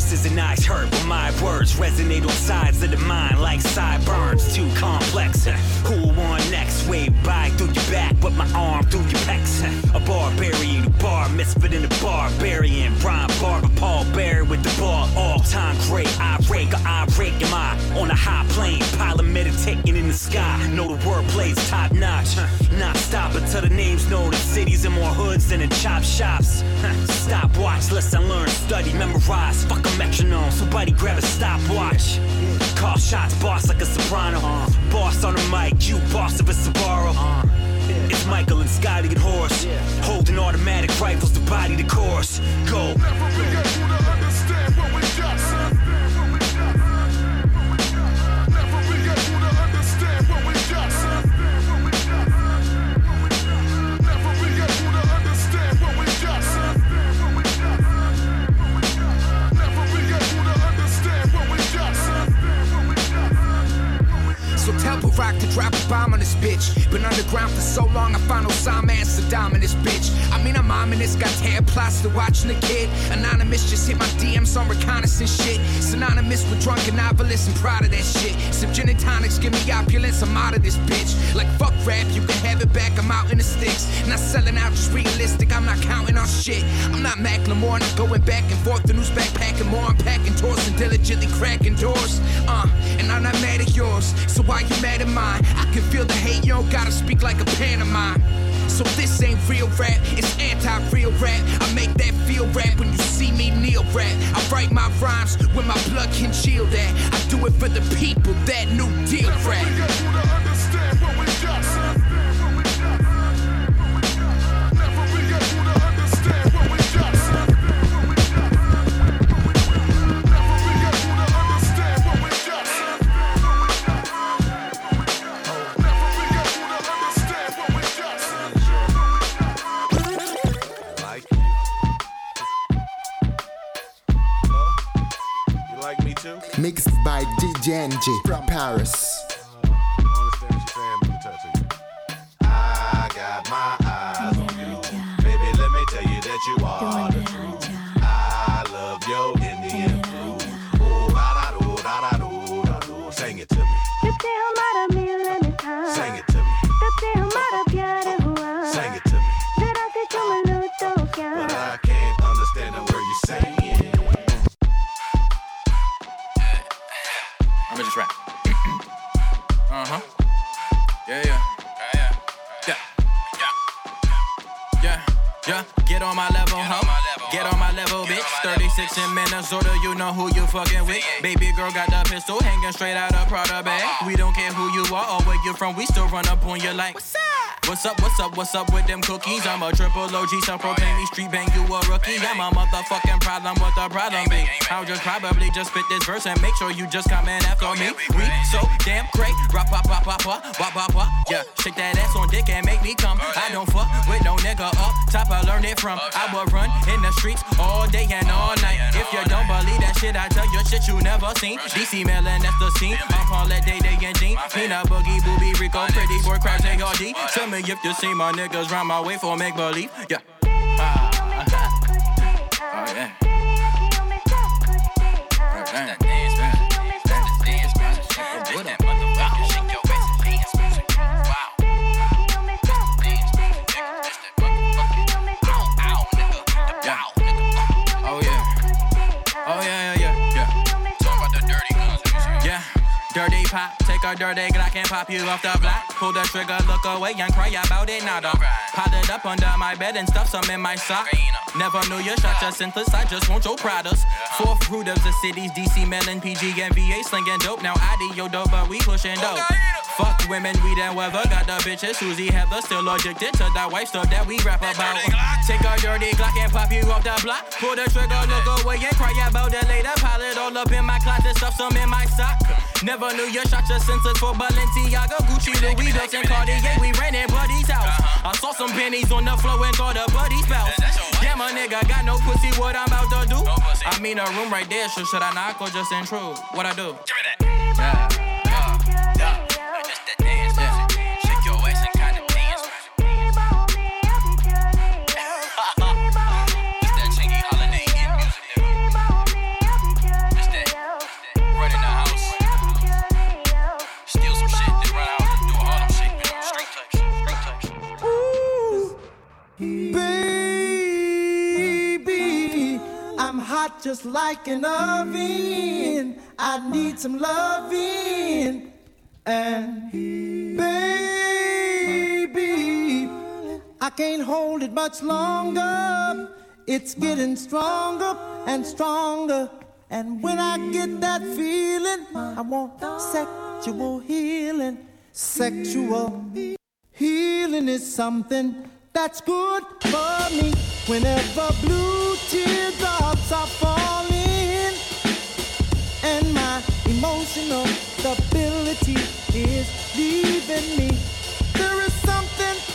Irises and eyes hurt, but my words resonate on sides of the mind like sideburns. Too complex. Who on next? Wave by through your back, but my arm through your pecs. A barbarian, bar misfit in a barbarian. Brian Barber, Paul Bear with the ball. All time great, irate, got irate. Am I on a high plane? Pilot meditating in the sky. Know the wordplay's top notch. Not stop until the names know the cities and more hoods than in chop shops. Stop, watch, listen, learn, study, memorize. Fuck a metronome. Somebody grab a stopwatch. Call shots, boss like a soprano. Boss on the mic, you boss of a Sbarro. It's Michael and Scottie and Horace. Holding automatic rifles to body the course. Go.
So tell Barack to drop a bomb on this bitch. Been underground for so long, I found Osama and Saddam in this bitch. I mean, I'm ominous, got hair plaster watching the kid. Anonymous just hit my DMs on reconnaissance shit. Synonymous with drunken novelists and proud of that shit. Some gin and tonics, give me opulence, I'm out of this bitch. Like fuck rap, you can have it back, I'm out in the sticks. Not selling out, just realistic, I'm not counting on shit. I'm not Macklemore, not going back and forth. The news backpacking more, I'm packing tours and diligently cracking doors. Uh, and I'm not mad at yours, so why you mad mine? I can feel the hate, you don't gotta speak like a pantomime. So this ain't real rap, it's anti-real rap. I make that feel rap when you see me kneel rap. I write my rhymes when my blood can chill that. I do it for the people, that new deal rap.
By DJ NJ from Paris.
Let me
just rap. uh huh. Yeah, yeah. Yeah, yeah. Yeah. Yeah, yeah. Get on my level, ho. Get on my level, bitch. 36 in Minnesota, you know who you fucking with. Baby girl got the pistol hanging straight out of Prada bag. We don't care who you are or where you're from, we still run up on you like. What's up? What's up, what's up, what's up with them cookies? I'm a triple OG, some proclaim me street bang, you a rookie. I'm a motherfucking problem, what the problem be? I'll just probably just spit this verse and make sure you just come in after me. We so damn great, rap, pop, pop, pop, pop, wop, wop, wop. Yeah, shake that ass on dick and make me come. I don't fuck with no nigga up top, I learned it from. I would run in the streets all day and all night. If you don't believe that shit, I tell you shit you never seen. DC Melon, that's the scene. I'm Paulette, Day Day and Jean. Peanut Boogie, Booby, Rico, Pretty Boy, Crash, ARD. Me if you see my niggas round my way for make believe. Oh, yeah, yeah, yeah, yeah. Take a dirty Glock and pop you off the block. Pull the trigger, look away and cry about it. Nada. Piled it up under my bed and stuff some in my sock. Never knew you shot your senseless. I just want your products. Fourth root of the cities, DC, Melon, PG, and VA slinging dope. Now I do yo dope, but we pushing dope. Fuck women, we and weather. Got the bitches, Susie Heather, still addicted to that wife stuff that we rap about. Take a dirty Glock and pop you off the block. Pull the trigger, look away and cry about it later. Pile it all up in my closet, stuff some in my sock. Never knew you shot your senses for Balenciaga, Gucci, Louis Vuitton, Cartier. We ran in Buddy's house. I saw some pennies on the floor and thought of Buddy's spouse. Damn, a nigga got no pussy. What I'm about to do? I mean, a room right there. So should I knock or just intrude? What I do? Give me Yeah.
Baby, I'm hot just like an oven. I need some loving. And baby, I can't hold it much longer. It's getting stronger and stronger. And when I get that feeling, I want sexual healing. Sexual healing is something that's good for me. Whenever blue teardrops are falling, and my emotional stability is leaving me, there is something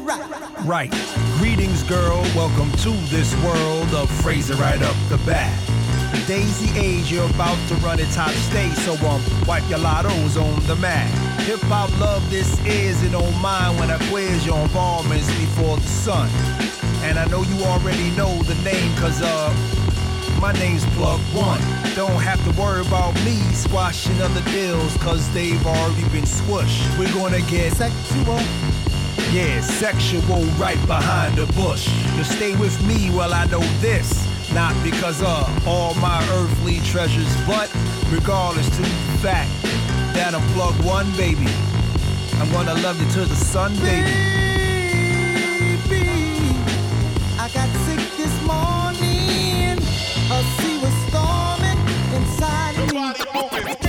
right.
Right. Greetings, girl. Welcome to this world of phrasing right up the bat. Daisy age, you're about to run its hot state, so um, wipe your lottos on the mat. Hip hop love this is, and don't mind when I quiz your involvements before the sun. And I know you already know the name, cause uh, my name's Plug One. Don't have to worry about me squashing other deals, cause they've already been squished. We're gonna get
sexual.
Yeah, sexual right behind the bush. You stay with me while I know this. Not because of all my earthly treasures, but regardless to the fact that I'm Plug One, baby. I'm gonna love you to the sun, baby.
Baby, I got of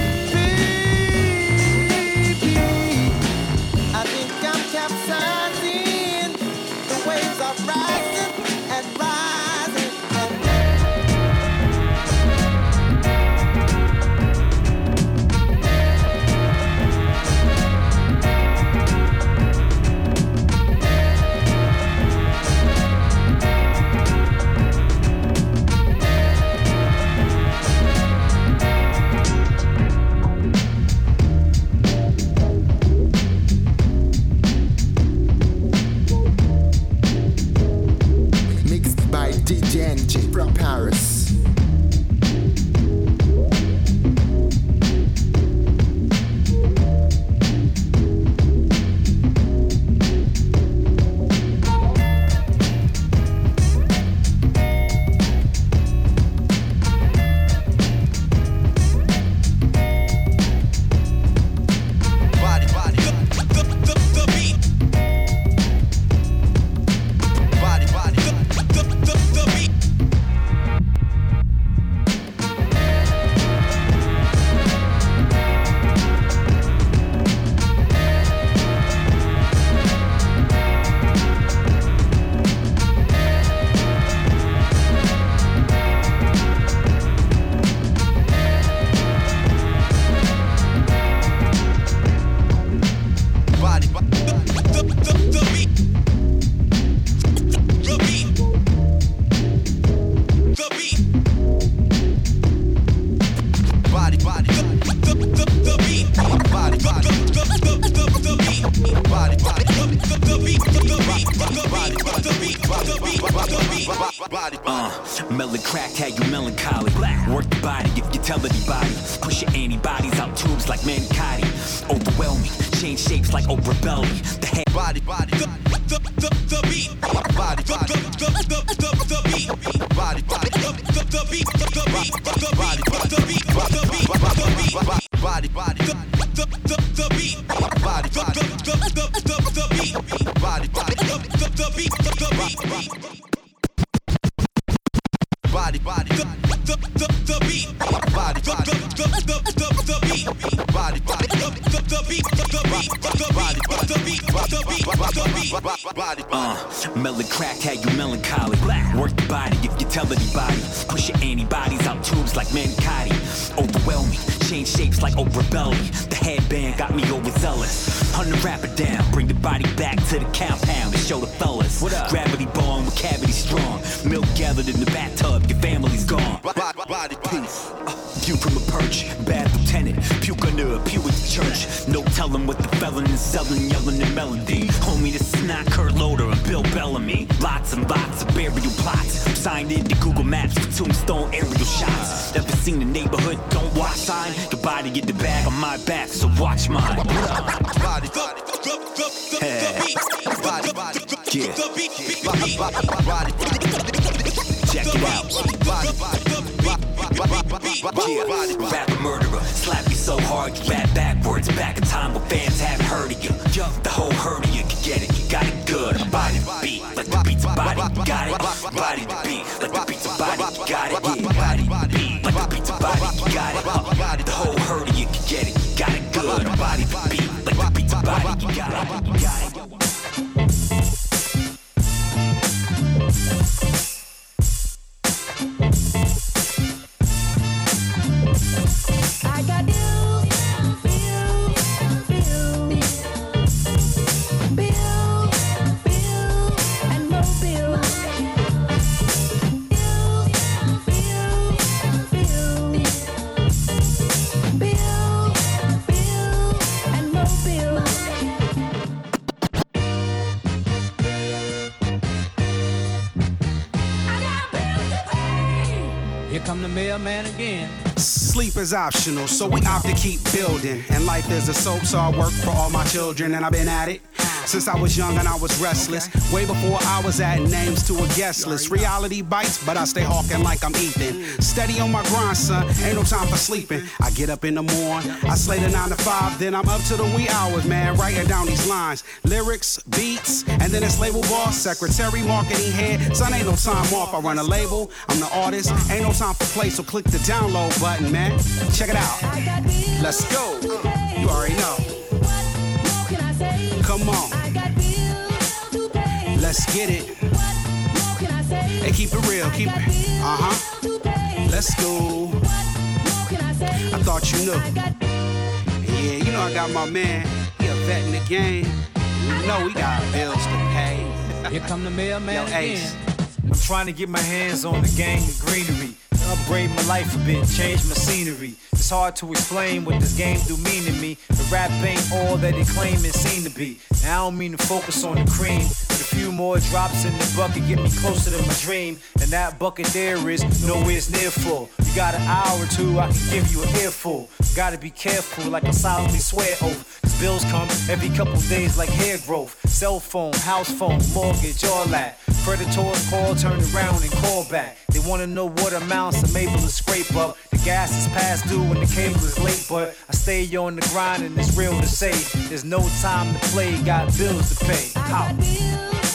Is optional, so we opt to keep building. And life is a soap, so I work for all my children, and I've been at it. Since I was young and I was restless, way before I was adding names to a guest list. Reality bites, but I stay hawking like I'm Ethan. Steady on my grind, son, ain't no time for sleeping. I get up in the morning, I slay the nine to five, then I'm up to the wee hours, man, writing down these lines. Lyrics, beats, and then it's label boss, secretary, marketing head. Son, ain't no time off. I run a label, I'm the artist, ain't no time for play, so click the download button, man. Check it out. Let's go. You already know. Come on. Let's get it. Hey, keep it real. Keep it. Uh huh. Let's go. I thought you knew. Yeah, you know I got my man. He a vet in the game. You know we got bills to pay.
Here come the mailman
Yo,
again.
Ace.
I'm trying to get my hands on the gang of greenery. Upgrade my life a bit, change my scenery. It's hard to explain what this game do mean to me. The rap ain't all that it claim it seem to be. Now I don't mean to focus on the cream, few more drops in the bucket get me closer to my dream. And that bucket there is nowhere near full. You got an hour or two, I can give you an earful. Gotta be careful, like I solemnly swear oath. Cause bills come every couple days like hair growth. Cell phone, house phone, mortgage, all that. Predators call, turn around and call back. They wanna know what amounts I'm able to scrape up. The gas is past due and the cable is late, but I stay on the grind and it's real to say. There's no time to play, got bills to pay. How?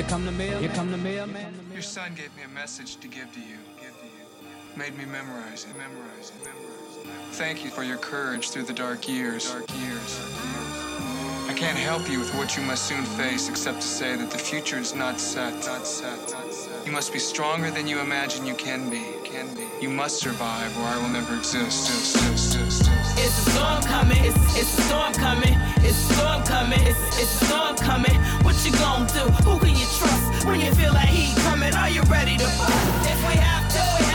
Here come the mail. Here come the mailman.
Your son gave me a message to give to you. Give to you. Made me memorize it. Memorize it. Memorize it. Thank you for your courage through the dark years. Dark years. I can't help you with what you must soon face, except to say that the future is not set. Not set. You must be stronger than you imagine you can be. Can be. You must survive, or I will never exist. exist, exist, exist.
It's a storm coming, it's, it's a storm coming, it's a storm coming, it's, it's a storm coming. What you gonna do? Who can you trust when you feel like he coming? Are you ready to bust? If we have to, we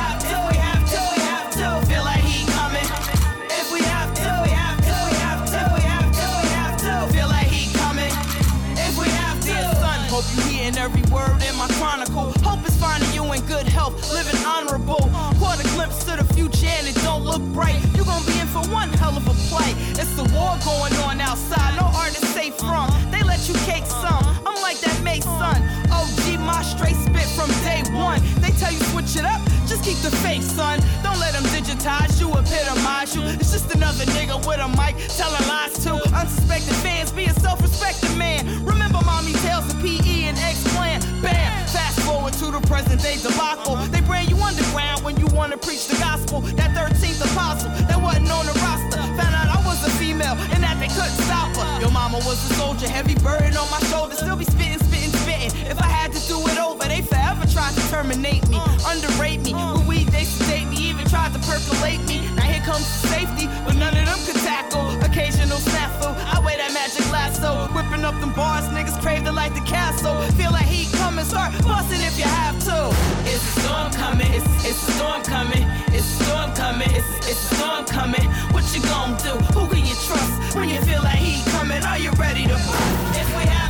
you hearing every word in my chronicle. Hope it's finding you in good health, living honorable. Caught a glimpse to the future and it don't look bright. You gonna be in for one hell of a play. It's the war going on outside, no artist safe from. They let you cake some. I'm like that May son. OG, my straight spit from day one. They tell you switch it up, keep the face, son. Don't let them digitize you, epitomize you. It's just another nigga with a mic telling lies to unsuspecting fans. Be a self respecting man. Remember mommy tales of PE and X Clan. Bam! Fast forward to the present day debacle. They brand you underground when you want to preach the gospel. That 13th apostle that wasn't on the roster. Found out I was a female and that they couldn't stop her. Your mama was a soldier, heavy burden on my shoulders. Still be spitting, spitting spitting. If I had to do it over, they forever tried to terminate me, underrate me. With weed, they sedate me, even tried to percolate me. Now here comes safety, but none of them could tackle. Occasional snafu, I wear that magic lasso. Whipping up them bars, niggas crave the like the castle. Feel like heat coming, start busting if you have to. It's a storm coming, it's, it's a storm coming, it's a storm coming, it's, it's a storm coming. What you gonna do? Who can you trust when you feel like heat coming? Are you ready to? If we have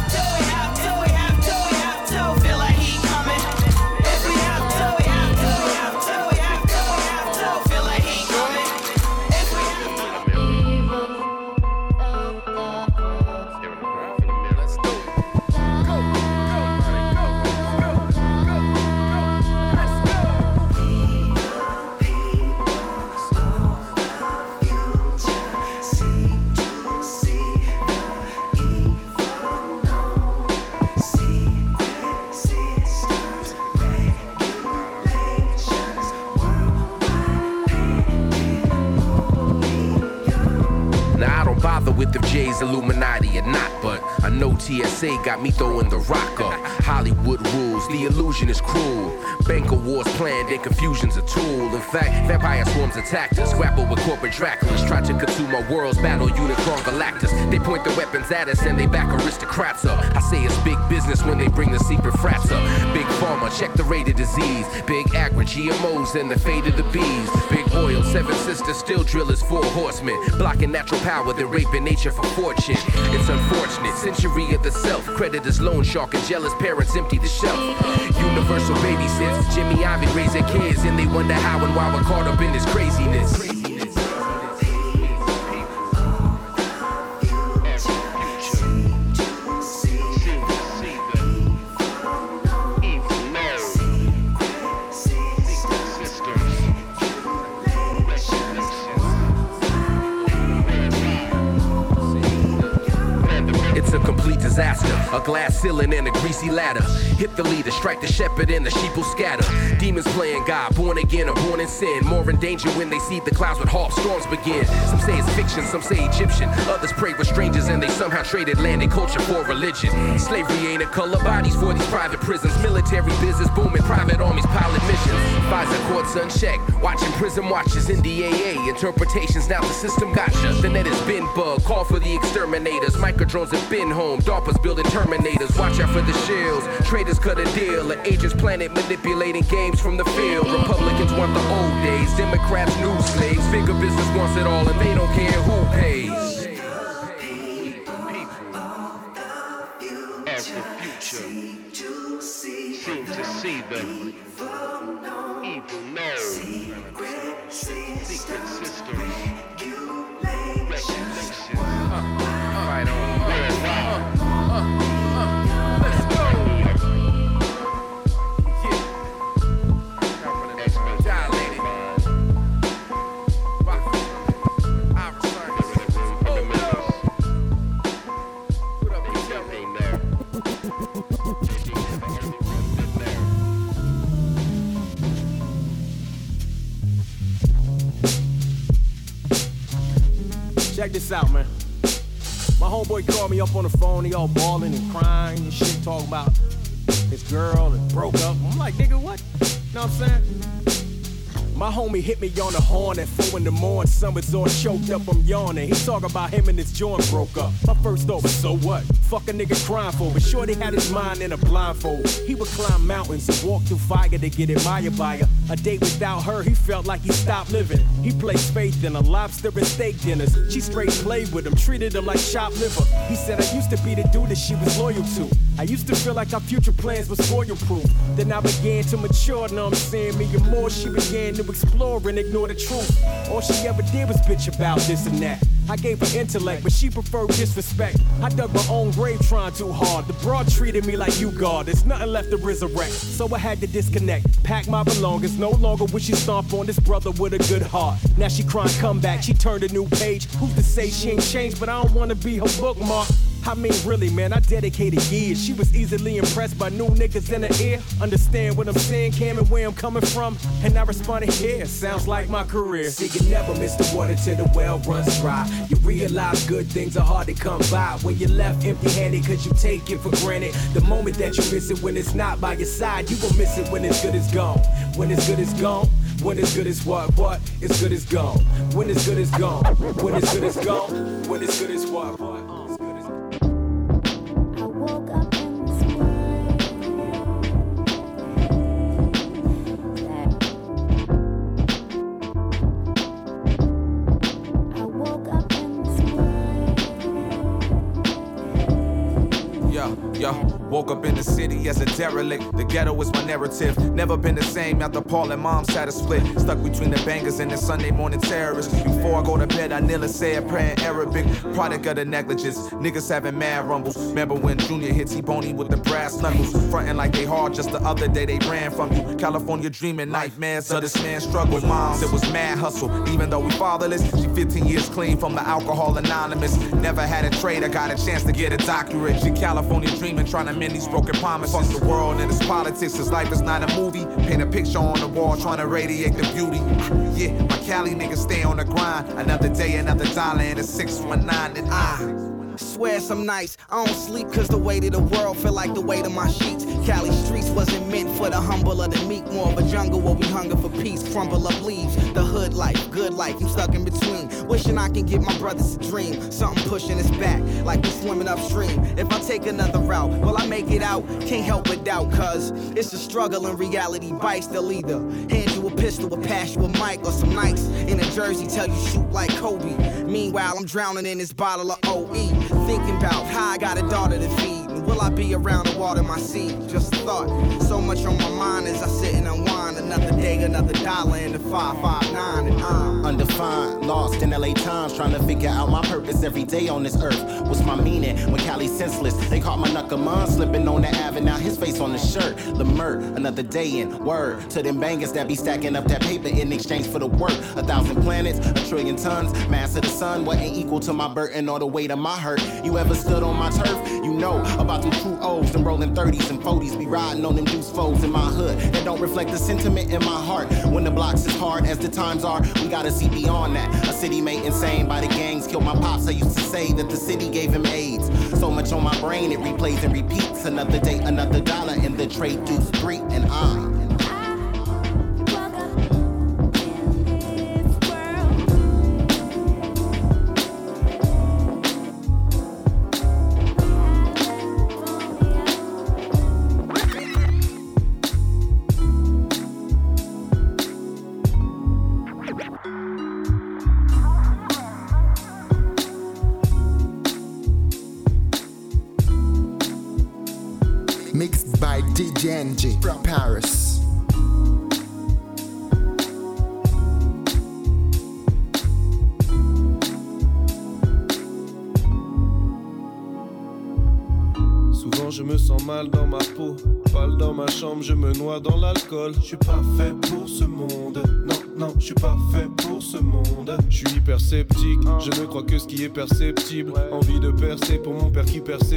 with if Jay's Illuminati or not, but I know TSA got me throwing the rock up. Hollywood rules, the illusion is cruel. Banker wars planned and confusion's a tool. In fact, vampire swarms attacked us, grapple with corporate Draculas, try to consume our worlds, battle unicorn Galactus. They point their weapons at us and they back aristocrats up. I say it's big business when they bring the secret frats up. Big pharma, check the rate of disease. Big agri, GMOs and the fate of the bees. Big oil, seven sisters, still drillers, four horsemen. Blocking natural power, then raping nature for fortune. It's unfortunate, century of the self. Creditors, loan shark, and jealous parents empty the shelf. Universal babysits, Jimmy Iovine raise their kids, and they wonder how and why we're caught up in this craziness. A glass ceiling and a greasy ladder. Hit the leader, strike the shepherd, and the sheep will scatter. Demons playing God, born again or born in sin. More in danger when they see the clouds with harp storms begin. Some say it's fiction, some say Egyptian. Others pray for strangers and they somehow traded land and culture for religion. Slavery ain't a color, bodies for these private prisons. Military business booming, private armies piling missions. FISA courts unchecked, watching prison watches, NDAA interpretations. Now the system gotcha. The net has been bugged, call for the exterminators. Microdrones have been home, DARPA's building. Watch out for the shields. Traders cut a deal, an agent's planet manipulating games from the field. Republicans want the old days, Democrats new slaves. Bigger business wants it all, and they don't care who pays.
As the future seem to see the
Check this out, man. My homeboy called me up on the phone, he all bawling and crying and shit, talking about his girl and broke up. I'm like, nigga, what? You know what I'm saying? My homie hit me on the horn at four in the morning. Summer's all choked up, I'm yawning. He talk about him and his joint broke up. My first thought was, so what? Fuck a nigga crying for, but Shorty had his mind in a blindfold. He would climb mountains and walk through fire to get admired by her. A day without her, he felt like he stopped living. He placed faith in a lobster and steak dinners. She straight played with him, treated him like shop liver. He said, I used to be the dude that she was loyal to. I used to feel like our future plans was spoil proof. Then I began to mature, know I'm saying? Me and more, she began to explore and ignore the truth. All she ever did was bitch about this and that. I gave her intellect, but she preferred disrespect. I dug my own grave trying too hard. The broad treated me like you, God. There's nothing left to resurrect. So I had to disconnect, pack my belongings. No longer would she stomp on this brother with a good heart. Now she crying comeback, she turned a new page. Who's to say she ain't changed, but I don't wanna be her bookmark. I mean, really, man, I dedicated years. She was easily impressed by new niggas in her ear. Understand what I'm saying, Cam, and where I'm coming from. And I responded, here, sounds like my career. See, you never miss the water till the well runs dry. You realize good things are hard to come by when you're left empty handed, cause you take it for granted. The moment that you miss it when it's not by your side, you gon' miss it when it's good as gone. When it's good as gone. When it's good as what? What? It's good as gone. When it's good as gone. When it's good as gone. When it's good as what? What?
Derelict. The ghetto is my narrative. Never been the same after Paul and mom had a split. Stuck between the bangers and the Sunday morning terrorists. Before I go to bed, I kneel and say a prayer in Arabic. Product of the negligence. Niggas having mad rumbles. Remember when Junior hit T-Boney with the brass knuckles? Frontin' like they hard just the other day they ran from you. California dreaming nightmares of this man's struggle. Moms, it was mad hustle. Even though we fatherless, she 15 years clean from the alcohol anonymous. Never had a trade, I got a chance to get a doctorate. She California dreaming, trying to mend these broken promises. Fuck the world and its politics, cause life is not a movie. Paint a picture on the wall, trying to radiate the beauty. Yeah, my Cali niggas stay on the grind. Another day, another dollar, and a 619 and I.
Swear some nights I don't sleep cause the weight of the world feel like the weight of my sheets. Cali streets wasn't meant for the humble or the meek, more of a jungle where we hunger for peace. Crumble up leaves, the hood life, good life, I'm stuck in between. Wishing I can give my brothers a dream. Something pushing us back, like we swimming upstream. If I take another route, will I make it out? Can't help but doubt, cause it's a struggle in reality. Bites the leader. Hand you a pistol, or pass you a mic, or some nights in a jersey tell you shoot like Kobe. Meanwhile, I'm drowning in this bottle of OE. Thinking about how I got a daughter to feed. Will I be around to water my seed? Just thought. So much on my mind as I sit and unwind. Another day, another dollar in the 559 and I'm
Undefined, lost in LA times, trying to figure out my purpose every day on this earth. What's my meaning when Cali's senseless? They caught my knuckle slipping on the Ave, now his face on the shirt. Lemur, another day in. Word to them bangers that be stacking up that paper in exchange for the work. A thousand planets, a trillion tons, mass of the sun wasn't equal to my burden or the weight of my hurt. You ever stood on my turf? You know about them true O's, them rolling 30s and 40s, be riding on them deuce foes in my hood. That don't reflect the sentiment in my heart. When the blocks is hard as the times are, we gotta see beyond that. A city made insane by the gangs killed my pops. I used to say that the city gave him AIDS. So much on my brain, it replays and repeats. Another day, another dollar in the trade deuce three, and I.
perceptible. Envie de percer pour mon père qui perceptif.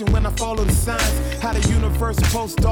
When I follow the signs. How the universe post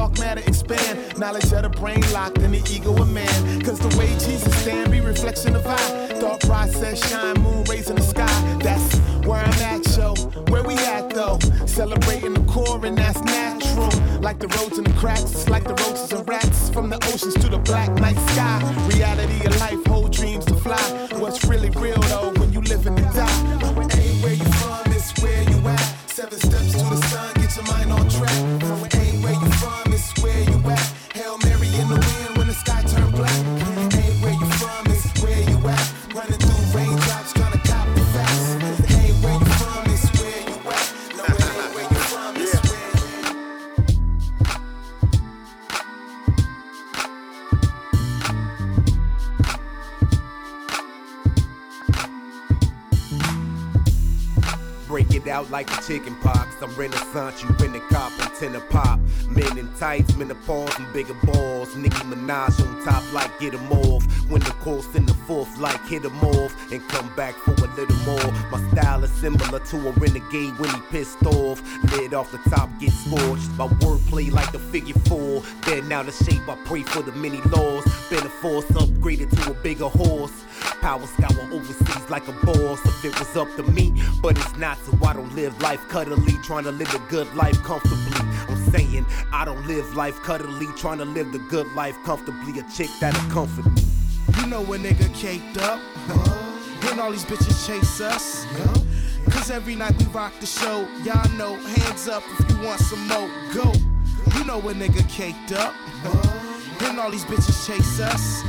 to
a renegade when he pissed off. Lid off the top get scorched. My wordplay like the figure four. Then out of shape, I pray for the many laws. Been a force upgraded to a bigger horse. Power scour overseas like a boss if it was up to me. But it's not, so I don't live life cuddly. Trying to live a good life comfortably. I'm saying I don't live life cuddly. Trying to live the good life comfortably. A chick that'll comfort me.
You know a nigga caked up. And all these bitches chase us. Cause every night we rock the show. Y'all know, hands up if you want some more. Go. You know a nigga caked up. And all these bitches chase us.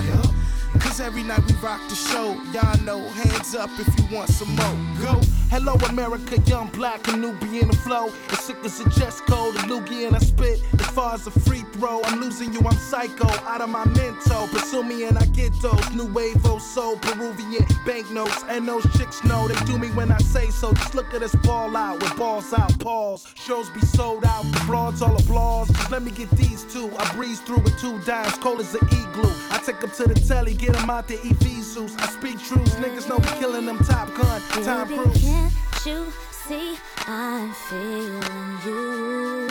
Cause every night we rock the show. Y'all know, hands up if you want some more. Go. Hello, America, young black, a newbie in the flow. As sick as a chest cold, a loogie and I spit. As far as a free throw, I'm losing you, I'm psycho. Out of my mental, pursue me and I get those. New wave, soul, Peruvian banknotes. And those chicks know they do me when I say so. Just look at us ball out with balls out, pause. Shows be sold out, broads all applause. Just let me get these two. I breeze through with two dimes, cold as an igloo. I take them to the telly, get them out the Ephesus. I speak truths, niggas know we killing them Top Gun, Tom
Baby,
Cruise.
can't you see I'm feeling you?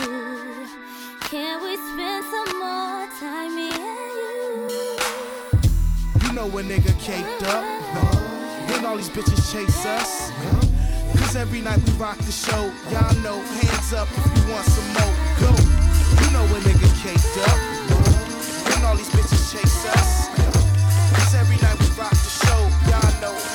Can we spend some more time, me and you?
You know a nigga caked up. And all these bitches chase us. Cause every night we rock the show. Y'all know, hands up if you want some more. Go. You know a nigga caked up. And all these bitches chase us. Every night we rock the show. Y'all know,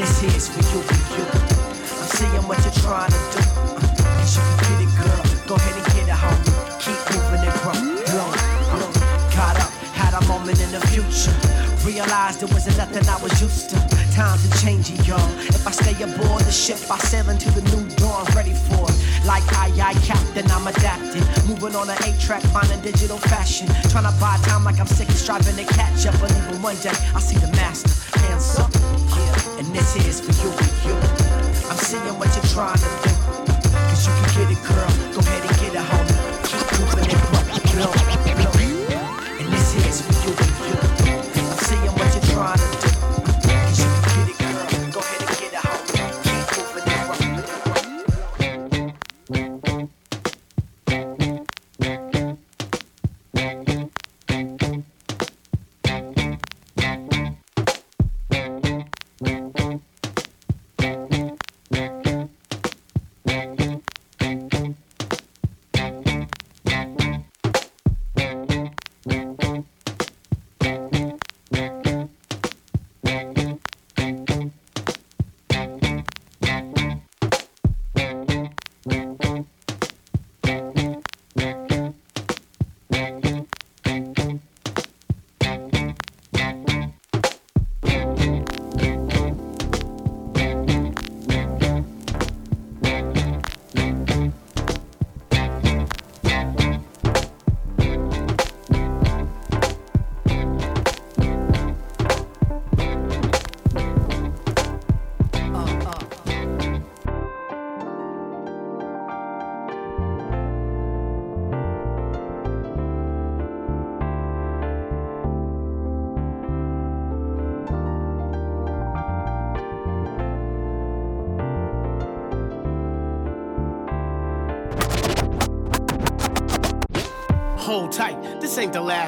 this is
for you, for you. I'm seeing what you're trying to do. Uh, Cause you can get it, girl. Go ahead and get it, homie. Keep moving it, bro. Blow, blow. Got up, had a moment in the future. Realized it wasn't nothing I was used to. Times are changing, y'all. If I stay aboard the ship, I sail into the new dawn, ready for it. Like I, I captain, I'm adapting. Moving on an eight track, finding digital fashion. Trying to buy time like I'm sick and striving to catch up. But even one day, I see the master. This is for you, you. I'm seeing what you're trying to do. Cause you can get it, girl. Go ahead and get it, homie. Keep moving it, bro.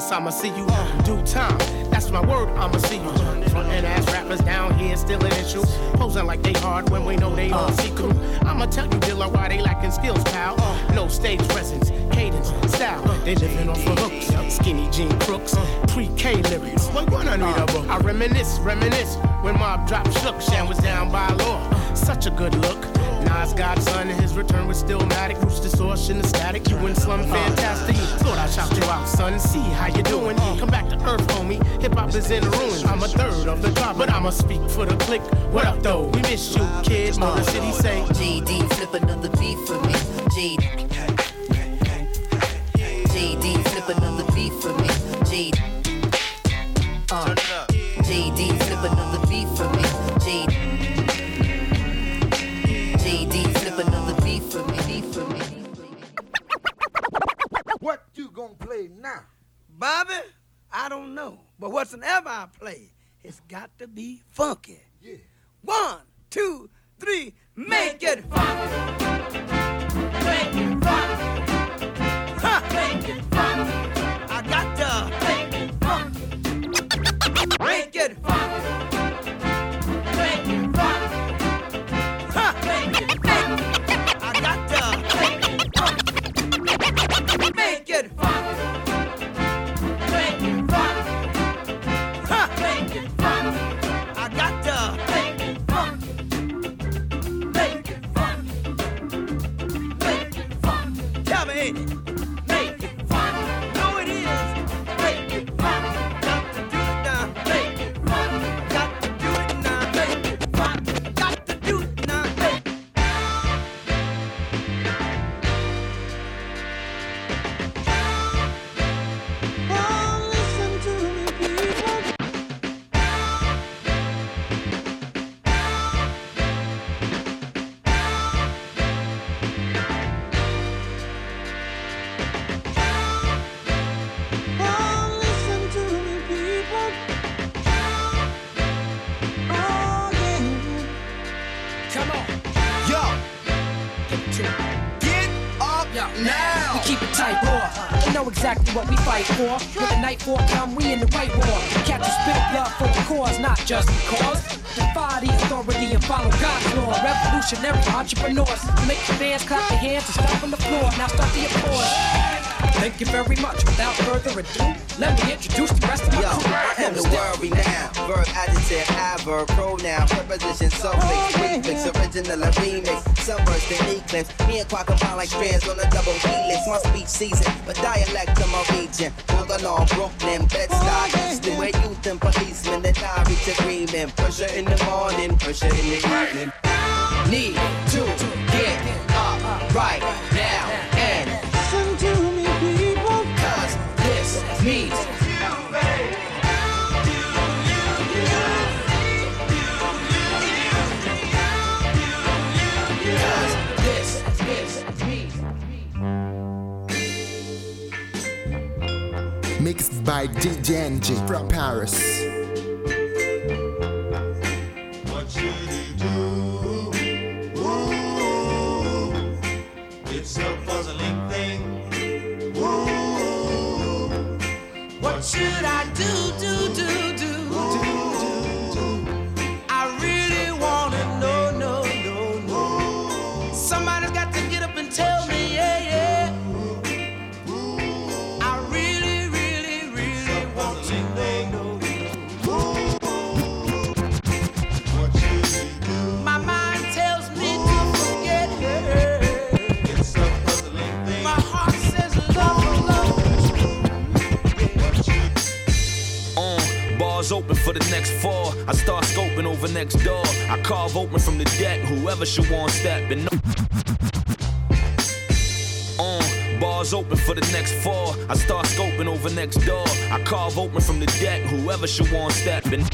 Ain't I'ma see you. In due time, that's my word, I'ma see you. Frontin' ass rappers down here still an issue. Posing like they hard when we know they all see through. I'ma tell you, Dilla, why they lacking skills, pal. No stage presence, cadence, style. They living off of hooks, skinny jean crooks, pre-K lyrics. What one I need a book? I reminisce, reminisce when Mob Drop shook. Shan was down by law. Such a good look. Nas Godson and his return was Stillmatic. Roots distortion, the static. You and Slum fantastic. Thought I shout you out, son. See how you doing. Come back to earth, homie. Hip hop is in ruins. I'm a third of the drop, but I'ma speak for the click. What up, though? We miss you, kid. Motor City say.
JD, flip another beat for me. JD.
To be funky.
Without further
by from Paris.
What should he do? Ooh, it's a puzzling thing. Ooh,
What should I do,
for the next four. I start scoping over next door. I carve open from the deck. Whoever should want step and. Uh, bars open for the next four. I start scoping over next door. I carve open from the deck. Whoever should want step and.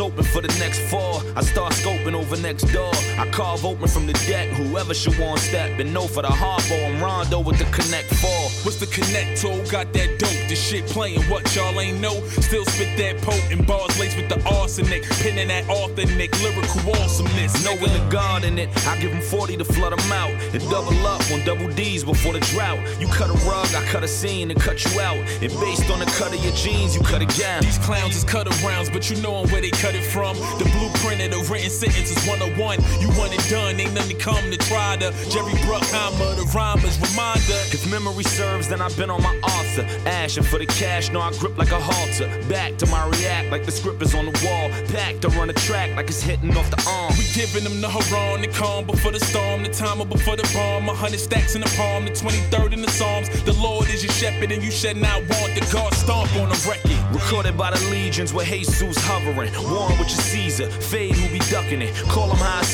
Open for the next four. I start scoping over next door. I carve open from the deck. Whoever should want step and no for the harbor. I'm Rondo with the connect four.
What's the connect tool? Got that dope, this shit playing what y'all ain't know. Still spit that potent bars laced with the arsenic. Pinning that authentic lyrical awesomeness.
No in the garden it. I give them 40 to flood them out. And double up on double D's before the drought. You cut a rug, I cut a scene and cut you out. And based on the cut of your jeans, you cut a gown.
These clowns is cut arounds, but you know I'm where they cut it from. The blueprint of the written sentence is 101. You want it done, ain't nothing come to try to. Jerry Bruckheimer, the rhymers reminder.
If memory serves, then I've been on my author. Ashing for the cash, no, I grip like a halter. Back to my react like the script is on the wall. Packed to run a track like it's hitting off the arm.
We giving them the haran, the calm before the storm, the timer before the bomb. A hundred stacks in the palm, the 23rd in the Psalms. The Lord is your shepherd, and you shall not want the God stomp on the record.
Recorded by the legions with Jesus hovering. Warren with your Caesar. Fade who be ducking it. Call him how I.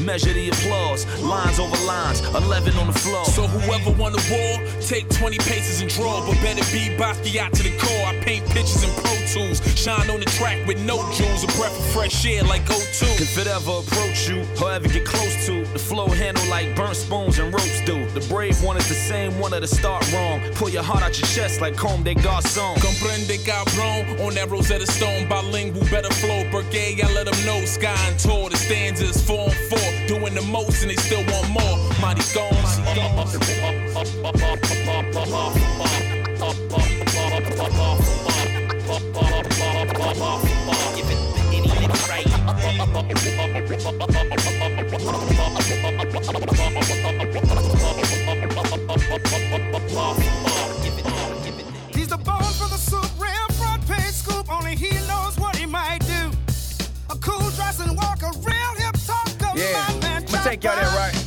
Measure the applause. Lines over lines. 11 on the floor.
So whoever won the war, take 20 paces and draw. But better be Basquiat to the core. I paint pictures in Pro Tools. Shine on the track with no jewels. A breath of fresh air like O2.
If it ever approach you, or ever get close to, the flow handle like burnt spoons and ropes do. The brave one is the same one at the start wrong. Pull your heart out your chest like Comme des Garçons.
Comprende cabrón on that Rosetta Stone bilingual better flow brigade I let them know sky and tall the stanzas four and four doing the most and they still want more. Mighty stones
He's the
take y'all right?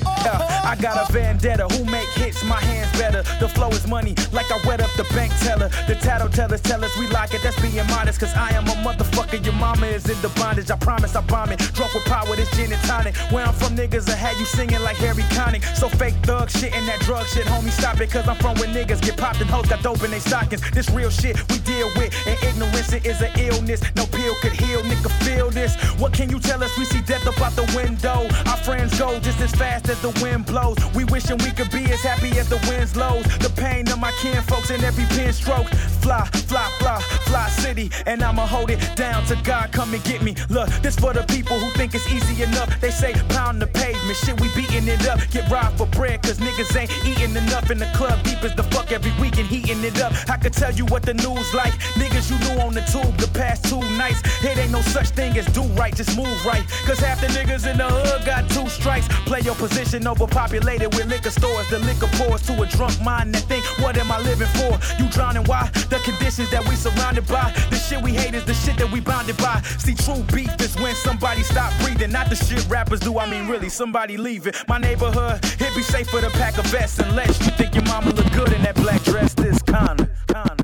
I got a vendetta. Who make hits? My hands better. The flow is money, like I wet up the bank teller. The tattletellers tell us we like it. That's being modest, cause I am a motherfucker. Your mama is in the bondage. I promise I bomb it. Drunk with power, this gin and tonic. Where I'm from, niggas, I had you singing like Harry Connick. So fake thug shit and that drug shit, homie, stop it. Cause I'm from where niggas get popped and hoes got dope in their stockings. This real shit we deal with. And ignorance it is an illness. No pill could heal, nigga, feel this. What can you tell us? We see death up out the window. Our friends go just as fast as the wind blows. We wishing we could be as happy as the winds lows. The pain of my kin folks in every pen stroke. Fly, fly, fly, fly, city, and I'ma hold it down to God come and get me. Look, this for the people who think it's easy enough. They say pound the pavement, shit, we beating it up. Get robbed for bread, cause niggas ain't eating enough in the club. Deep as the fuck every week and heating it up. I could tell you what the news like. Niggas you knew on the tube the past two nights. It ain't no such thing as do right, just move right. Cause half the niggas in the hood got two strikes. Play your position overpopulated with liquor stores. The liquor pours to a drunk mind that think, what am I living for? You drowning, why? The conditions that we surrounded by. The shit we hate is the shit that we bounded by. See, true beef is when somebody stop breathing. Not the shit rappers do, I mean really, somebody leaving. My neighborhood, it be safer to pack a vest unless you think your mama look good in that black dress. This kinda, kinda.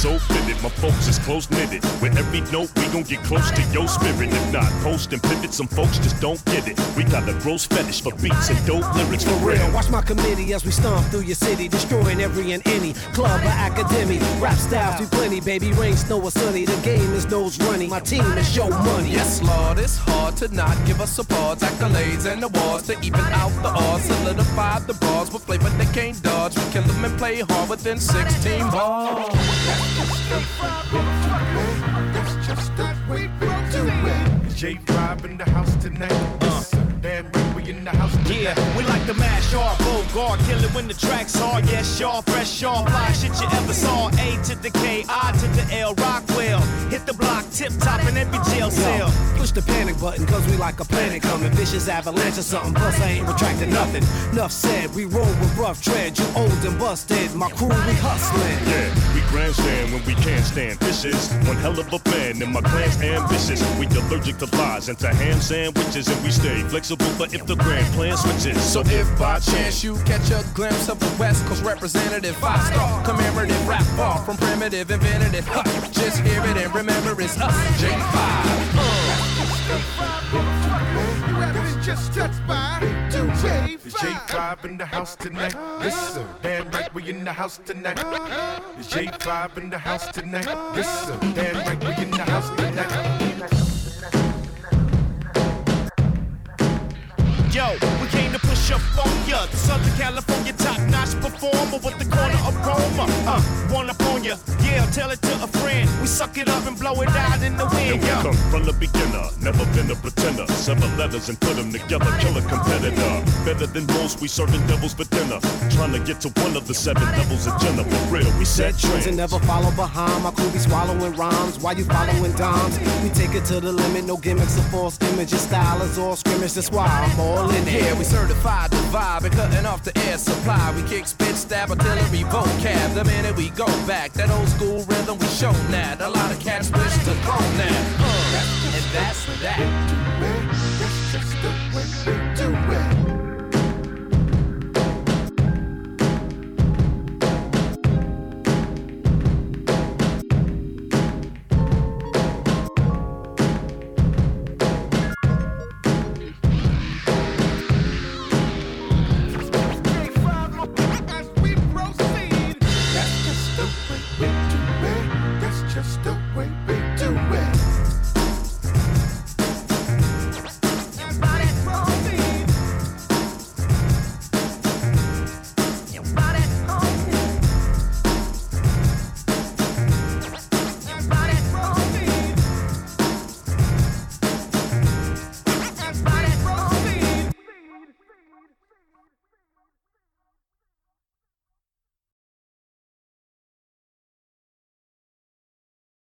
So fitted. My folks is close knitted. Get close to your spirit. If not, post and pivot. Some folks just don't get it. We got a gross fetish for beats and dope lyrics for real.
Watch my committee as we stomp through your city, destroying every and any club or academy. Rap styles, we plenty, baby. Rain, snow, or sunny. The game is nose running. My team is show money.
Yes, Lord, it's hard to not give us applause, accolades, and awards to even out the odds. Solidify the bars with flavor they can't dodge. We kill them and play hard within 16 bars.
J5 in the house tonight. The house tonight.
Yeah, we like to mash off, Bogart, kill it when the track's hard. Yes, y'all, fresh y'all, fly shit you ever saw. A to the K, I to the L, Rockwell. Hit the block, tip top in every jail cell.
Push the panic button, cause we like a planet coming. Vicious avalanche or something, plus I ain't retracting nothing. Enough said, we roll with rough tread. You old and busted, my crew, we hustling.
Yeah, we grandstand when we can't stand. This is one hell of a plan, and my clan's ambitious. We allergic to lies and to ham sandwiches, and we stay flexible for if the grand plan switches.
So if by chance you catch a glimpse of the West Coast representative, five star commemorative rap far from primitive, inventive. Huh, just hear it and remember it's us, J5.
Just touched by two J5. J5 in the house tonight. Yes, sir. Damn right, we in the house tonight. J5 in the house tonight. Yes, sir. Damn right, we in the house tonight.
Yo, we came to push up on ya. The Southern California top notch performer with the corner of aroma. Uh, one up on ya. Yeah, tell it to a friend. We suck it up and blow it out in the
And
wind.
we
Yo.
come from the beginner, never been a pretender. Seven letters and put them together, kill a competitor. Better than most, we serving devils for dinner. Trying to get to one of the seven levels of Jenna. For real, we set
Trends
trends.
and never follow behind. My crew be swallowing rhymes while you following dimes. We take it to the limit, no gimmicks or false images. Style is all scrimmage, that's why I'm all in it.
Yeah, we certified the vibe and cutting off the air supply. We kick, spit, stab, artillery, vocab. The minute we go back, back. That old school rhythm we show now. A lot of cats wish to come now. Uh, and that's that.